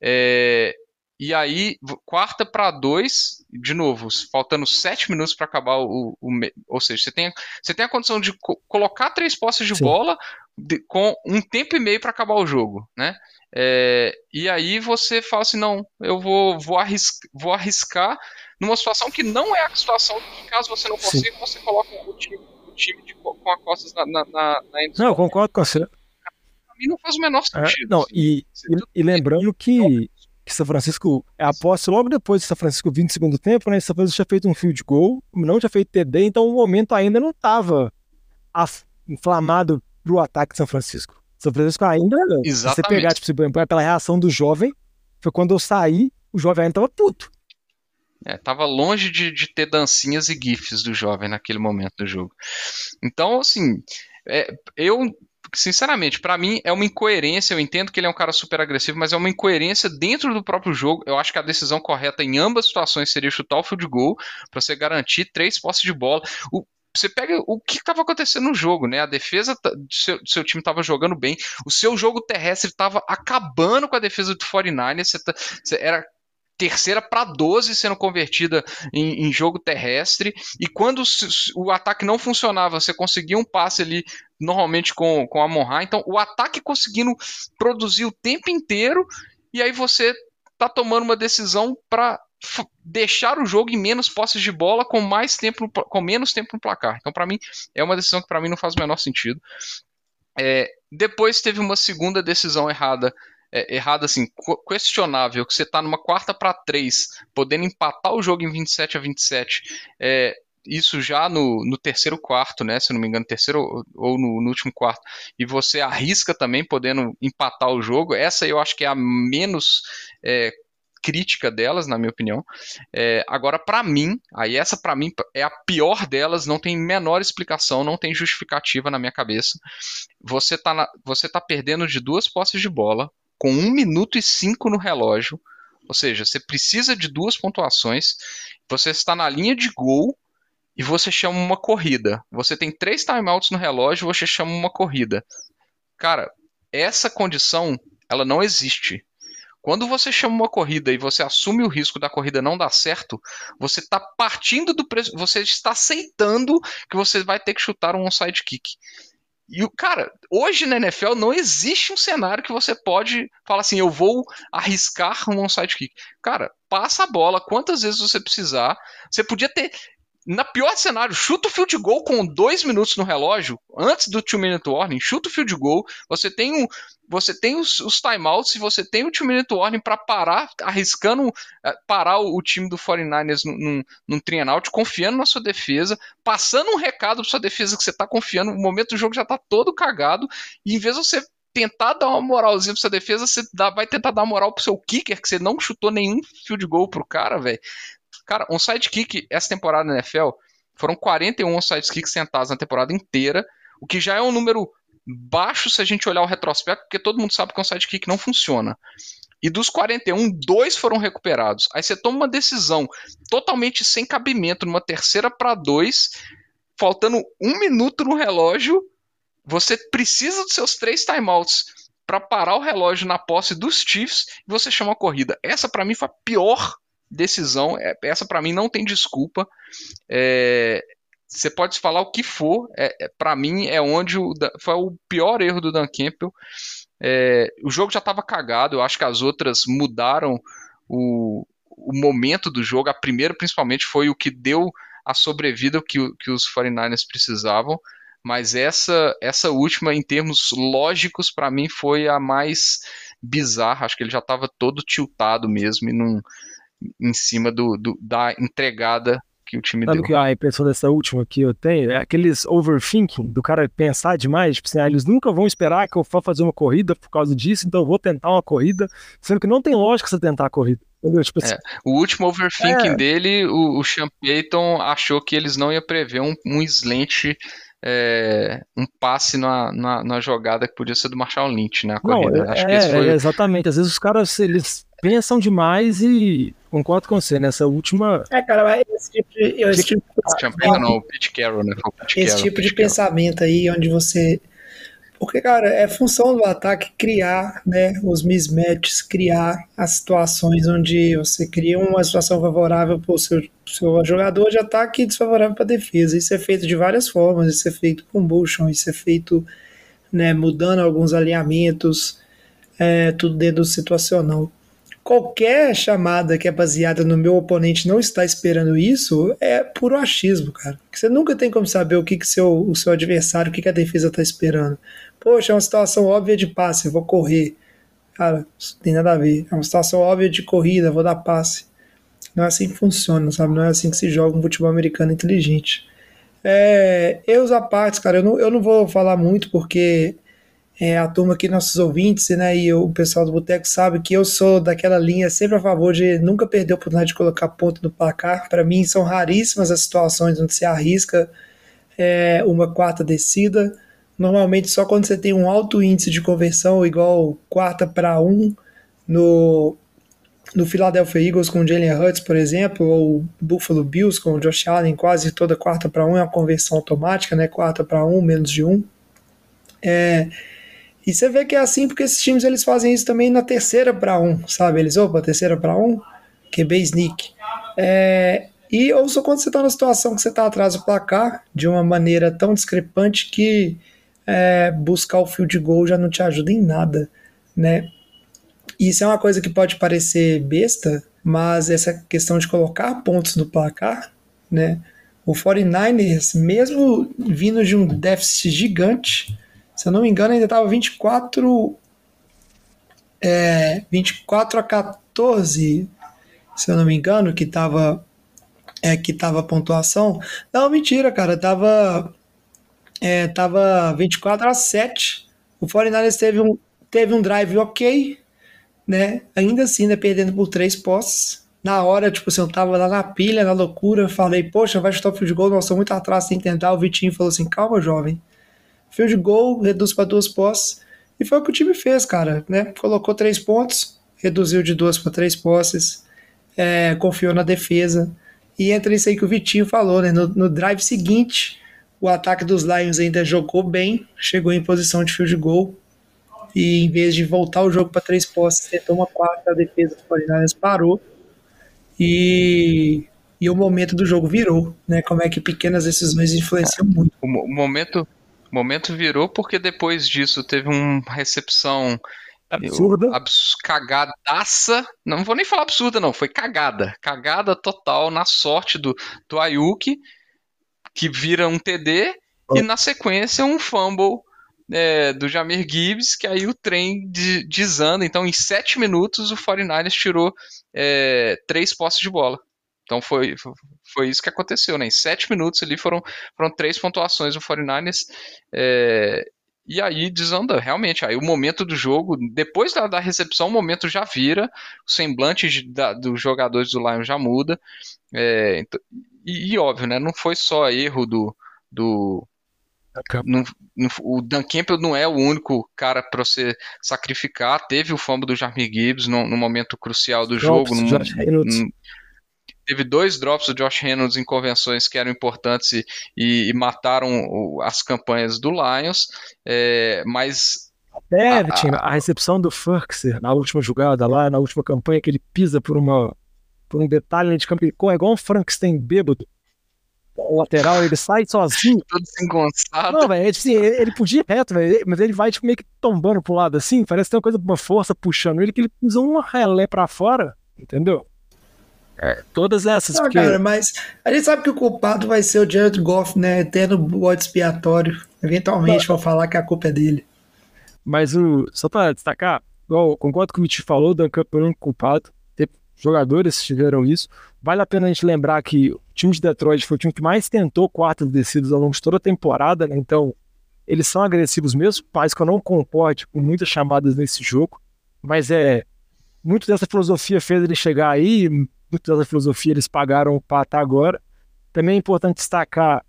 É, e aí, quarta para dois, de novo, faltando sete minutos para acabar o, o Ou seja, você tem, você tem a condição de co- colocar três posses de Sim. bola de- com um tempo e meio para acabar o jogo, né? É, e aí você fala assim, não, eu vou, vou, arris- vou arriscar numa situação que não é a situação que caso você não Sim. consiga, você coloca o time, o time de co- com a costas na, na, na, na Não, concordo com você. Pra mim não faz o menor É, sentido. não, assim. e, e, e lembrando que, que São Francisco é a posse logo depois de São Francisco 20 segundo tempo, né? São Francisco tinha feito um field goal, não tinha feito TD, então o momento ainda não estava inflamado pro ataque de São Francisco. São Francisco ainda, se você Exatamente. pegar, tipo, se pela reação do jovem, foi quando eu saí, o jovem ainda tava puto. É, tava longe de, de ter dancinhas e gifs do jovem naquele momento do jogo. Então, assim, é, eu, sinceramente, pra mim é uma incoerência. Eu entendo que ele é um cara super agressivo, mas é uma incoerência dentro do próprio jogo. Eu acho que a decisão correta em ambas situações seria chutar o field goal pra você garantir três posses de bola. O- você pega o que estava acontecendo no jogo, né? A defesa do seu, do seu time estava jogando bem, o seu jogo terrestre estava acabando com a defesa do 49ers. Você, você era terceira para 12 sendo convertida em, em jogo terrestre. E quando o ataque não funcionava, você conseguia um passe ali normalmente com, com a Monra. Então, o ataque conseguindo produzir o tempo inteiro. E aí você tá tomando uma decisão para deixar o jogo em menos posses de bola com mais tempo com menos tempo no placar. Então, para mim, é uma decisão que para mim não faz o menor sentido. É, depois teve uma segunda decisão errada é, assim, questionável, que você tá numa quarta para três, podendo empatar o jogo em 27 a 27, é, isso já no, no terceiro quarto, né? Se não me engano, terceiro ou- ou no, no último quarto, e você arrisca também podendo empatar o jogo. Essa eu acho que é a menos é, crítica delas, na minha opinião. É, agora, para mim, aí essa para mim é a pior delas, não tem menor explicação, não tem justificativa na minha cabeça. Você tá, na- você tá perdendo de duas posses de bola, com 1 minuto e 5 no relógio, ou seja, você precisa de duas pontuações, você está na linha de gol e você chama uma corrida. Você tem três timeouts no relógio, você chama uma corrida. Cara, essa condição, ela não existe. Quando você chama uma corrida e você assume o risco da corrida não dar certo, você está partindo do você está aceitando que você vai ter que chutar um onside kick. E o cara, hoje na NFL não existe um cenário que você pode falar assim, eu vou arriscar um onside kick. Cara, passa a bola quantas vezes você precisar. Você podia ter na pior cenário, chuta o field goal com dois minutos no relógio, antes do two minute warning, chuta o field goal, você tem um, você tem os, os timeouts e você tem o two minute warning para parar, arriscando eh, parar o, o time do 49ers num, num, num confiando na sua defesa, passando um recado para sua defesa que você tá confiando, o momento do jogo já tá todo cagado, e em vez de você tentar dar uma moralzinha pra sua defesa, você dá, vai tentar dar moral pro seu kicker, que você não chutou nenhum field goal pro cara, velho. Cara, um sidekick essa temporada na NFL foram 41 sidekicks sentados na temporada inteira, o que já é um número baixo se a gente olhar o retrospecto, porque todo mundo sabe que um sidekick não funciona. E dos 41, dois foram recuperados. Aí você toma uma decisão totalmente sem cabimento, numa terceira para dois, faltando um minuto no relógio. Você precisa dos seus três timeouts para parar o relógio na posse dos Chiefs e você chama a corrida. Essa para mim foi a pior decisão. É, essa para mim não tem desculpa. É, você pode falar o que for. É, é, para mim é onde o, foi o pior erro do Dan Campbell. É, o jogo já estava cagado. Eu acho que as outras mudaram o, o, momento do jogo. A primeira, principalmente, foi o que deu a sobrevida que, que os 49ers precisavam. Mas essa, essa última, em termos lógicos, para mim foi a mais bizarra. Acho que ele já estava todo tiltado mesmo e num, em cima do, do, da entregada que o time Sabe deu. que a impressão dessa última que eu tenho é aqueles overthinking do cara pensar demais, tipo assim, ah, eles nunca vão esperar que eu vá fazer uma corrida por causa disso, então eu vou tentar uma corrida, sendo que não tem lógica você tentar a corrida. Tipo assim, É, o último overthinking É. dele, o, o Sean Payton achou que eles não iam prever um, um slant é, um passe na, na, na, jogada que podia ser do Marshall Lynch, né? A corrida. Não, Acho é, que foi... é, exatamente. Às vezes os caras eles pensam demais e concordo com você nessa última. É, cara, esse tipo de. Esse tipo, de... não, o Pete Carroll, né? Pete esse Carroll, tipo de pensamento aí, onde você porque, cara, é função do ataque criar né, os mismatches, criar as situações onde você cria uma situação favorável para o seu, seu jogador de ataque e desfavorável para a defesa. Isso é feito de várias formas, isso é feito com bullshit, isso é feito né, mudando alguns alinhamentos, é, tudo dentro do situacional qualquer chamada que é baseada no meu oponente não está esperando isso é puro achismo, cara. Você nunca tem como saber o que, que seu, o seu adversário, o que, que a defesa está esperando. Poxa, é uma situação óbvia de passe, vou correr. Cara, isso não tem nada a ver. É uma situação óbvia de corrida, vou dar passe. Não é assim que funciona, sabe? Não é assim que se joga um futebol americano inteligente. É, erros à parte, cara, eu não, eu não vou falar muito porque é, a turma aqui, nossos ouvintes, né, e o pessoal do Boteco sabe que eu sou daquela linha sempre a favor de nunca perder a oportunidade de colocar ponto no placar. Para mim, são raríssimas as situações onde se arrisca é, uma quarta descida. Normalmente, só quando você tem um alto índice de conversão, igual quarta para um no, no Philadelphia Eagles com o Jalen Hurts, por exemplo, ou Buffalo Bills com o Josh Allen, quase toda quarta para um é uma conversão automática, né? Quarta para um, menos de um. É, e você vê que é assim porque esses times eles fazem isso também na terceira para um, sabe? Eles, opa, terceira para um, QB sneak. É, e ou só quando você está na situação que você está atrás do placar, de uma maneira tão discrepante que é, buscar o field goal já não te ajuda em nada, né? Isso é uma coisa que pode parecer besta, mas essa questão de colocar pontos no placar, né? O 49ers, mesmo vindo de um déficit gigante, se eu não me engano, ainda estava 24, é, 24 a 14, se eu não me engano, que estava é, que tava a pontuação. Não, mentira, cara, tava, é, tava 24 a 7. O 49ers teve um, teve um drive ok, né? Ainda assim, né, perdendo por três posses. Na hora, tipo assim, eu tava lá na pilha, na loucura, falei, poxa, vai chutar o goal, nós estamos muito atrás, que tentar. O Vitinho falou assim, calma, jovem, field goal, reduz para duas posses. E foi o que o time fez, cara. Né? Colocou três pontos, reduziu de duas para três posses, é, confiou na defesa. E entra isso aí que o Vitinho falou, né? No, no, drive seguinte, o ataque dos Lions ainda jogou bem, chegou em posição de field goal. E em vez de voltar o jogo para três posses, tentou uma quarta, a defesa dos 49 parou. E e o momento do jogo virou, né? Como é que pequenas decisões influenciam muito. O, momento o momento virou porque depois disso teve uma recepção absurda, abs cagadaça. Não vou nem falar absurda, não, foi cagada. Cagada total na sorte do, do Ayuki, que vira um TD, oh. e na sequência um fumble é, do Jamir Gibbs, que aí o trem desanda. Então, em sete minutos, o 49ers tirou é, três posses de bola. Então foi, foi isso que aconteceu, né? Em sete minutos ali foram, foram três pontuações do 49ers. É, e aí desanda, realmente. Aí o momento do jogo, depois da, da recepção, o momento já vira, o semblante da, dos jogadores do Lions já muda. É, e, e, óbvio, né? Não foi só erro do. do não, não, o Dan Campbell não é o único cara para você sacrificar. Teve o fumble do Jarmir Gibbs no, no momento crucial do jogo. No, no, teve dois drops do Josh Reynolds em convenções que eram importantes e, e, e mataram o, as campanhas do Lions, é, mas até, a, a, recepção do Furkser na última jogada lá, na última campanha, que ele pisa por uma por um detalhe de campo, ele corre igual um Frankenstein bêbado. O lateral, ele sai sozinho. (laughs) Todo desengonçado. Não, velho, é, assim, ele, ele podia ir reto, velho, mas ele vai tipo, meio que tombando pro lado assim, parece que tem uma coisa, uma força puxando ele, que ele pisa um relé pra fora, entendeu? É, todas essas. Não, porque... cara, mas a gente sabe que o culpado vai ser o Jared Goff, né? Tendo bode expiatório. Eventualmente vão falar que a culpa é dele. Mas o, só para destacar, igual, concordo com o Viti falou, o Dan Campbell é um culpado. Teve jogadores fizeram isso. Vale a pena a gente lembrar que o time de Detroit foi o time que mais tentou quartas descidas ao longo de toda a temporada, né? Então, eles são agressivos mesmo, mas que eu não concorde com muitas chamadas nesse jogo. Mas é. Muito dessa filosofia fez ele chegar aí, dessa filosofia eles pagaram para estar agora. Também é importante destacar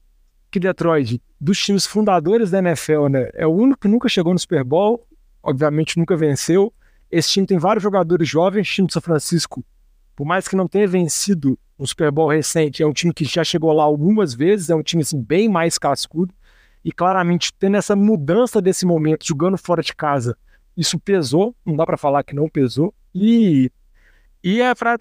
que Detroit dos times fundadores da NFL, né? É o único que nunca chegou no Super Bowl, obviamente nunca venceu. Esse time tem vários jogadores jovens, o time de São Francisco, por mais que não tenha vencido um Super Bowl recente, é um time que já chegou lá algumas vezes, é um time assim, bem mais cascudo. E claramente, tendo essa mudança desse momento, jogando fora de casa, isso pesou, não dá para falar que não pesou. E, e é para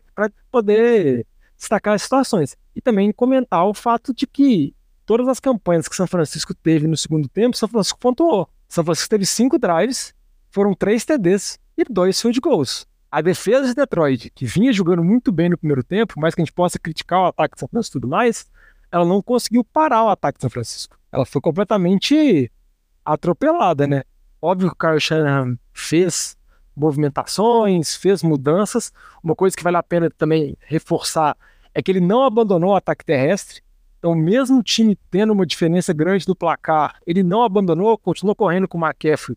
poder destacar as situações. E também comentar o fato de que todas as campanhas que São Francisco teve no segundo tempo, São Francisco pontuou. São Francisco teve cinco drives, foram três TDs e dois field goals. A defesa de Detroit, que vinha jogando muito bem no primeiro tempo, mas que a gente possa criticar o ataque de São Francisco e tudo mais, ela não conseguiu parar o ataque de São Francisco. Ela foi completamente atropelada, né? Óbvio que o Kyle Shanahan fez movimentações, fez mudanças. Uma coisa que vale a pena também reforçar é que ele não abandonou o ataque terrestre. Então, mesmo o time tendo uma diferença grande no placar, ele não abandonou, continuou correndo com o McCaffrey,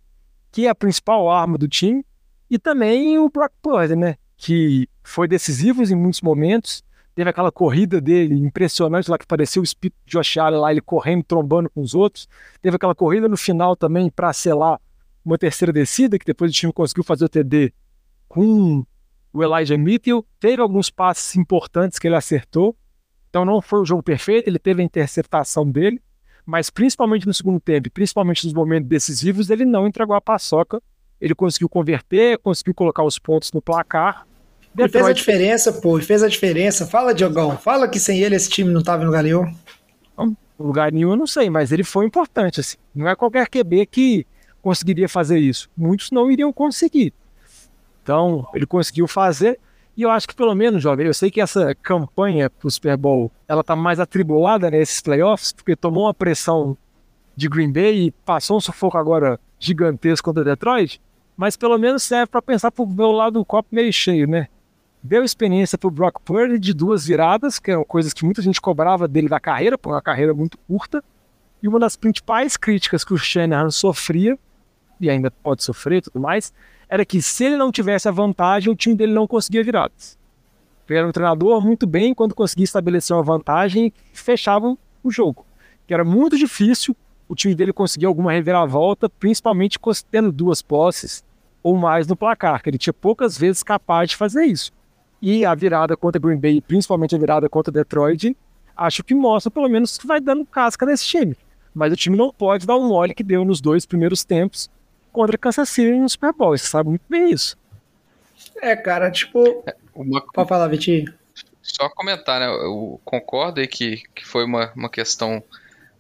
que é a principal arma do time. E também o Brock Purdy, né? Que foi decisivo em muitos momentos. Teve aquela corrida dele impressionante lá que parecia o espírito de Josh Allen lá, ele correndo, trombando com os outros. Teve aquela corrida no final também para selar uma terceira descida, que depois o time conseguiu fazer o TD com o Elijah Mitchell. Teve alguns passes importantes que ele acertou. Então não foi o jogo perfeito, ele teve a interceptação dele, mas principalmente no segundo tempo, principalmente nos momentos decisivos, ele não entregou a paçoca ele conseguiu converter, conseguiu colocar os pontos no placar. Detroit... Ele fez a diferença, pô, ele fez a diferença. Fala, Diogão, fala que sem ele esse time não tava no lugar nenhum. Lugar nenhum eu não sei, mas ele foi importante, assim. Não é qualquer QB que conseguiria fazer isso. Muitos não iriam conseguir. Então, ele conseguiu fazer. E eu acho que pelo menos, jovem, eu sei que essa campanha pro Super Bowl, ela tá mais atribulada nesses playoffs, porque tomou uma pressão de Green Bay e passou um sufoco agora gigantesco contra Detroit mas pelo menos serve para pensar pro meu lado do copo meio cheio, né? Deu experiência pro Brock Purdy de duas viradas, que eram coisas que muita gente cobrava dele da carreira, por uma carreira muito curta. E uma das principais críticas que o Shanahan sofria, e ainda pode sofrer e tudo mais, era que se ele não tivesse a vantagem, o time dele não conseguia viradas. Ele era um treinador muito bem quando conseguia estabelecer uma vantagem e fechava o jogo. Que era muito difícil o time dele conseguir alguma reviravolta, principalmente tendo duas posses ou mais no placar, que ele tinha poucas vezes capaz de fazer isso. E a virada contra Green Bay, principalmente a virada contra Detroit, acho que mostra pelo menos que vai dando casca nesse time. Mas o time não pode dar um mole que deu nos dois primeiros tempos contra Kansas City no Super Bowl. Você sabe muito bem isso. É, cara, tipo. É, uma... Pode falar, Vitinho. Só comentar, né? Eu concordo aí que, que foi uma, uma questão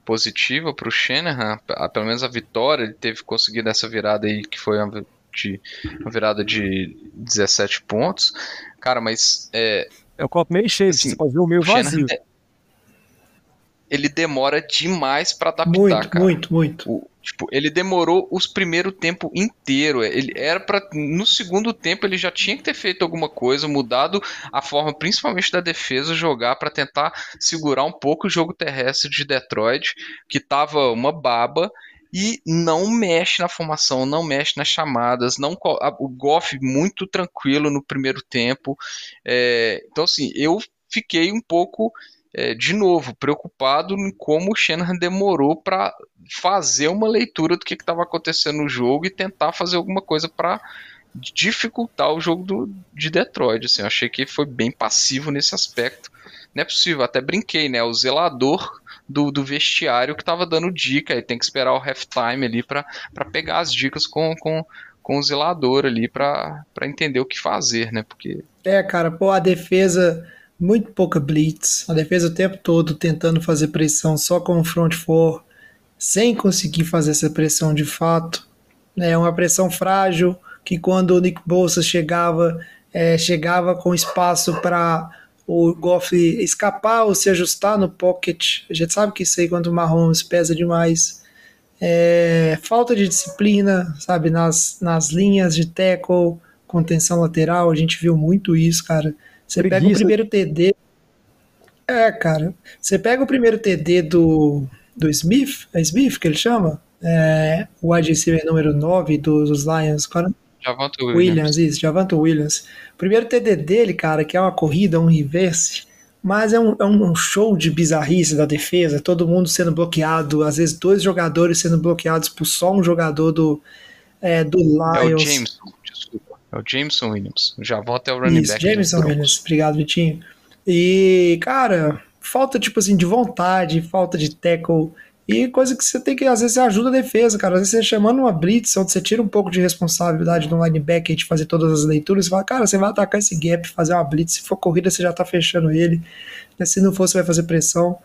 positiva para o Shanahan, pelo menos a vitória, ele teve conseguido essa virada aí, que foi uma de uma virada de 17 pontos. Cara, mas é. É o copo meio cheio, assim, você pode ver o meio vazio. É, ele demora demais para adaptar, muito, cara. Muito, muito, muito. Tipo, ele demorou os primeiro tempo inteiro. Ele era para no segundo tempo ele já tinha que ter feito alguma coisa, mudado a forma, principalmente da defesa, jogar para tentar segurar um pouco o jogo terrestre de Detroit, que tava uma baba e não mexe na formação, não mexe nas chamadas, não o Goff muito tranquilo no primeiro tempo. É, então, assim, eu fiquei um pouco, é, de novo, preocupado em como o Shanahan demorou para fazer uma leitura do que estava acontecendo no jogo e tentar fazer alguma coisa para dificultar o jogo do, de Detroit. Assim, eu achei que foi bem passivo nesse aspecto. Não é possível, até brinquei, né? O zelador do, do vestiário que tava dando dica. E tem que esperar o halftime ali para pegar as dicas com, com, com o zelador ali para entender o que fazer, né? Porque. É, cara, pô, a defesa. Muito pouca blitz, a defesa o tempo todo tentando fazer pressão só com o front four, sem conseguir fazer essa pressão de fato. É uma pressão frágil que quando o Nick Bolsa chegava, é, chegava com espaço para o Goff escapar ou se ajustar no pocket. A gente sabe que isso aí quando o Mahomes pesa demais. É, falta de disciplina, sabe, nas, nas linhas de tackle, contenção lateral, a gente viu muito isso, cara. Você pega o primeiro TD. É, cara. Você pega o primeiro TD do, do Smith, é Smith que ele chama? É, o receiver número 9 dos, dos Lions. Cara, Javante Williams. Williams, isso, Javante Williams. Primeiro TD dele, cara, que é uma corrida, um reverse. mas é um, é um show de bizarrice da defesa, todo mundo sendo bloqueado, às vezes dois jogadores sendo bloqueados por só um jogador do, é, do Lions. É o Jameson. É o Jameson Williams. Já volta é o running Isso, back. Jameson dos Williams. Obrigado, Vitinho. E, cara, falta, tipo assim, de vontade, falta de tackle. E coisa que você tem que, às vezes, ajuda a defesa, cara. Às vezes você chamando uma blitz, onde você tira um pouco de responsabilidade do linebacker de fazer todas as leituras, você fala, cara, você vai atacar esse gap, fazer uma blitz. Se for corrida, você já tá fechando ele. Né? Se não for, você vai fazer pressão.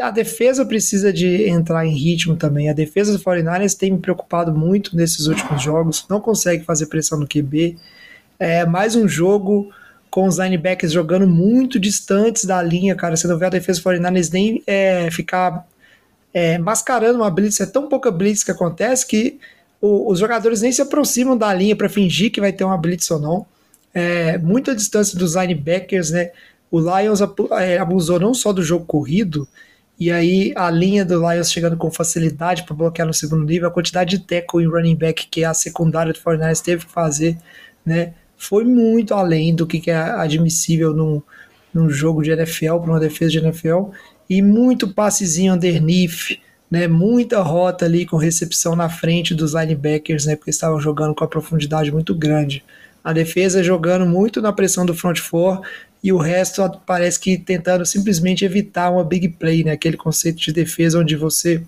A defesa precisa de entrar em ritmo também. A defesa do 49ers tem me preocupado muito nesses últimos jogos. Não consegue fazer pressão no QB. É mais um jogo com os linebackers jogando muito distantes da linha, cara. Você não vê a defesa do 49ers nem é, ficar é, mascarando uma blitz. É tão pouca blitz que acontece que o- os jogadores nem se aproximam da linha para fingir que vai ter uma blitz ou não. É, muita distância dos linebackers, né? O Lions é, abusou não só do jogo corrido, e aí a linha do Lions chegando com facilidade para bloquear no segundo nível, a quantidade de tackle em running back que a secundária do 49ers teve que fazer, né? Foi muito além do que que é admissível num, num jogo de NFL, para uma defesa de NFL, e muito passezinho underneath, né? Muita rota ali com recepção na frente dos linebackers, né? Porque estavam jogando com a profundidade muito grande. A defesa jogando muito na pressão do front four e o resto parece que tentando simplesmente evitar uma big play, né? Aquele conceito de defesa onde você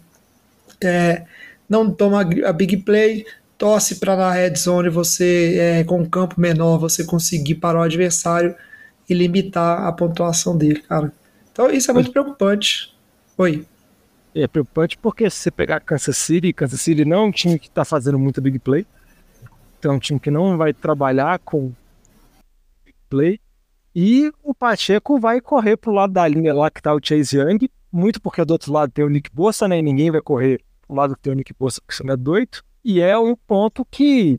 é, não toma a big play, torce para na red zone você é, com um campo menor você conseguir parar o adversário e limitar a pontuação dele, cara. Então isso é muito preocupante. Oi. É preocupante porque se você pegar Kansas City, Kansas City não é um time que está fazendo muita big play. Então é um time que não vai trabalhar com big play. E o Pacheco vai correr pro lado da linha lá que tá o Chase Young, muito porque do outro lado tem o Nick Bossa, né? E ninguém vai correr pro lado que tem o Nick Bossa, porque não é doido. E é um ponto que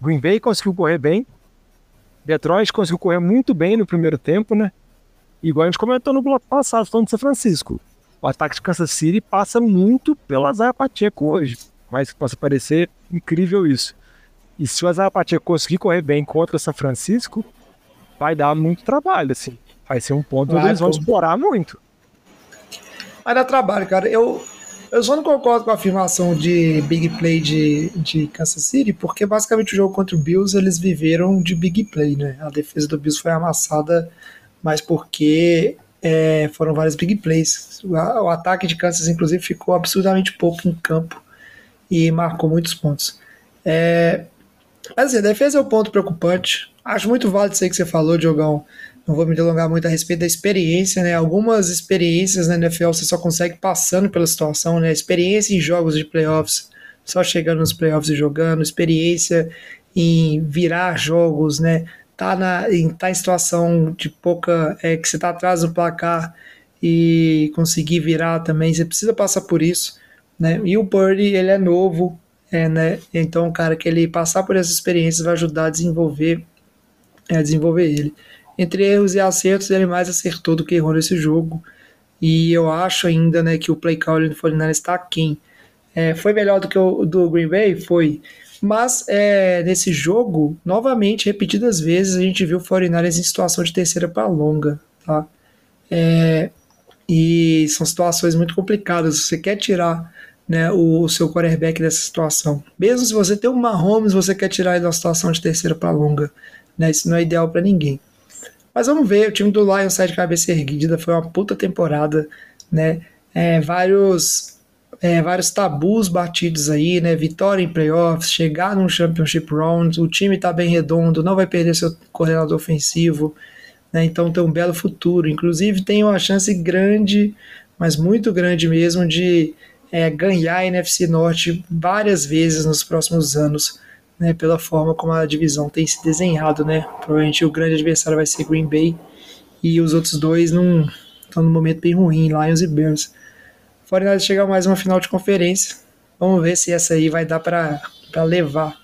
Green Bay conseguiu correr bem. Detroit conseguiu correr muito bem no primeiro tempo, né? Igual a gente comentou no bloco passado, falando de São Francisco. O ataque de Kansas City passa muito pela Zaya Pacheco hoje. Mas possa parecer incrível isso. E se o Zaya Pacheco conseguir correr bem contra o São Francisco, vai dar muito trabalho, assim. Vai ser um ponto onde eles vão explorar muito. Vai dar trabalho, cara. Eu, eu só não concordo com a afirmação de big play de, de Kansas City, porque basicamente o jogo contra o Bills eles viveram de big play, né? A defesa do Bills foi amassada, mas porque é, foram vários big plays. O, ataque de Kansas, inclusive, ficou absurdamente pouco em campo e marcou muitos pontos. É, mas assim, a defesa é o ponto preocupante. Acho muito válido isso aí que você falou, Diogão. Não vou me delongar muito a respeito da experiência, né? Algumas experiências na NFL você só consegue passando pela situação, né? Experiência em jogos de playoffs, só chegando nos playoffs e jogando, experiência em virar jogos, né? Tá, na, em, tá em situação de pouca. É, que você tá atrás do placar e conseguir virar também, você precisa passar por isso, né? E o Purdy, ele é novo, é, né? Então, cara, que ele passar por essas experiências vai ajudar a desenvolver, é, desenvolver ele. Entre erros e acertos, ele mais acertou do que errou nesse jogo. E eu acho ainda, né, que o play calling do 49 está aquém. É, foi melhor do que o do Green Bay? Foi. Mas é, nesse jogo, novamente, repetidas vezes, a gente viu o 49 em situação de terceira para longa, tá? É, e são situações muito complicadas. Você quer tirar né, o, o seu quarterback dessa situação. Mesmo se você tem um Mahomes, você quer tirar ele da situação de terceira para longa. Né? Isso não é ideal para ninguém. Mas vamos ver, o time do Lions sai de cabeça erguida, foi uma puta temporada, né? É, vários, é, vários tabus batidos aí, né? Vitória em playoffs, chegar num championship round, o time tá bem redondo, não vai perder seu coordenador ofensivo, né? Então tem um belo futuro. Inclusive tem uma chance grande, mas muito grande mesmo, de é, ganhar a NFC Norte várias vezes nos próximos anos né, pela forma como a divisão tem se desenhado, né? Provavelmente o grande adversário vai ser Green Bay e os outros dois não estão num momento bem ruim, Lions e Bears. Fora chegar mais uma final de conferência, vamos ver se essa aí vai dar para levar.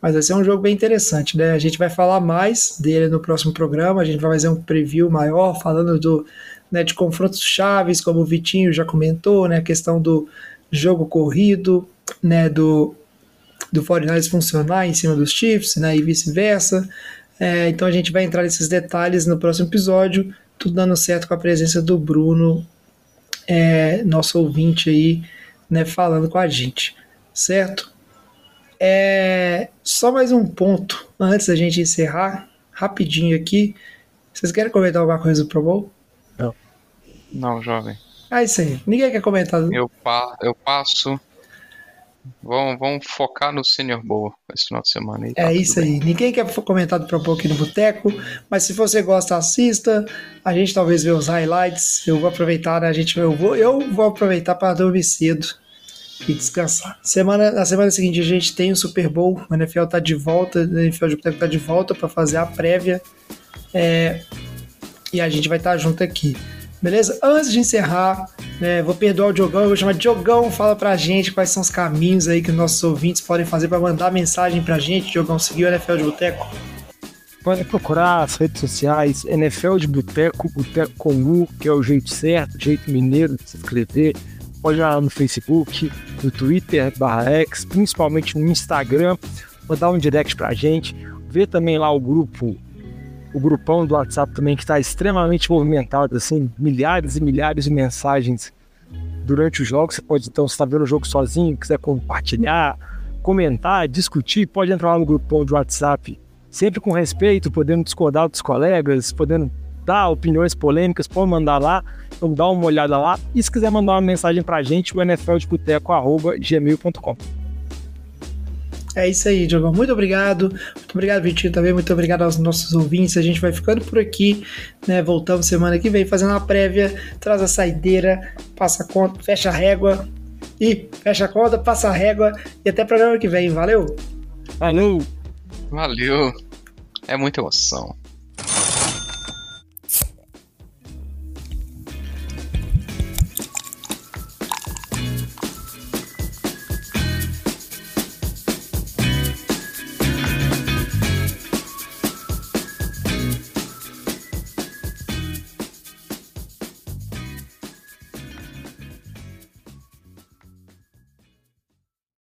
Mas vai ser um jogo bem interessante, né? A gente vai falar mais dele no próximo programa, a gente vai fazer um preview maior falando do né, de confrontos chaves, como o Vitinho já comentou, né? A questão do jogo corrido, né? Do do 49ers funcionar em cima dos Chiefs, né, e vice-versa. É, então a gente vai entrar nesses detalhes no próximo episódio, tudo dando certo com a presença do Bruno, é, nosso ouvinte aí, né, falando com a gente, certo? É, só mais um ponto antes da gente encerrar, rapidinho aqui. Vocês querem comentar alguma coisa do Pro Bowl? Não, jovem. É isso aí. Ninguém quer comentar. Eu, pa eu passo. Vamos, vamos focar no Senior Bowl esse final de semana aí. tá É isso bem. aí. Ninguém quer comentar do Pro Bowl aqui no Boteco, mas se você gosta, assista. A gente talvez vê os highlights. Eu vou aproveitar, né? A gente, eu, vou, eu vou aproveitar para dormir cedo e descansar. Semana, na semana seguinte a gente tem o Super Bowl. O NFL tá de volta, o NFL de Boteco tá de volta para fazer a prévia. É, e a gente vai estar junto aqui. Beleza? Antes de encerrar, né, vou perdoar o Diogão, eu vou chamar Diogão, fala pra gente quais são os caminhos aí que nossos ouvintes podem fazer para mandar mensagem pra gente. Diogão, seguiu o NFL de Boteco? Pode procurar as redes sociais, NFL de Boteco, Boteco com U, que é o jeito certo, jeito mineiro de se inscrever. Pode ir lá no Facebook, no Twitter, barra X, principalmente no Instagram, mandar um direct pra gente. Ver também lá o grupo, o grupão do WhatsApp também, que está extremamente movimentado, assim, milhares e milhares de mensagens durante os jogos. Você pode, então, se está vendo o jogo sozinho, quiser compartilhar, comentar, discutir, pode entrar lá no grupão de WhatsApp sempre com respeito, podendo discordar dos colegas, podendo dar opiniões polêmicas, pode mandar lá, então dá uma olhada lá. E se quiser mandar uma mensagem pra gente, o nfldeboteco.gmail.com. É isso aí, Diogão. Muito obrigado. Muito obrigado, Vitinho, também. Muito obrigado aos nossos ouvintes. A gente vai ficando por aqui, né? Voltamos semana que vem fazendo a prévia. Traz a saideira, passa a conta, fecha a régua. E fecha a conta, passa a régua. E até programa que vem. Valeu! Valeu! Valeu. É muita emoção.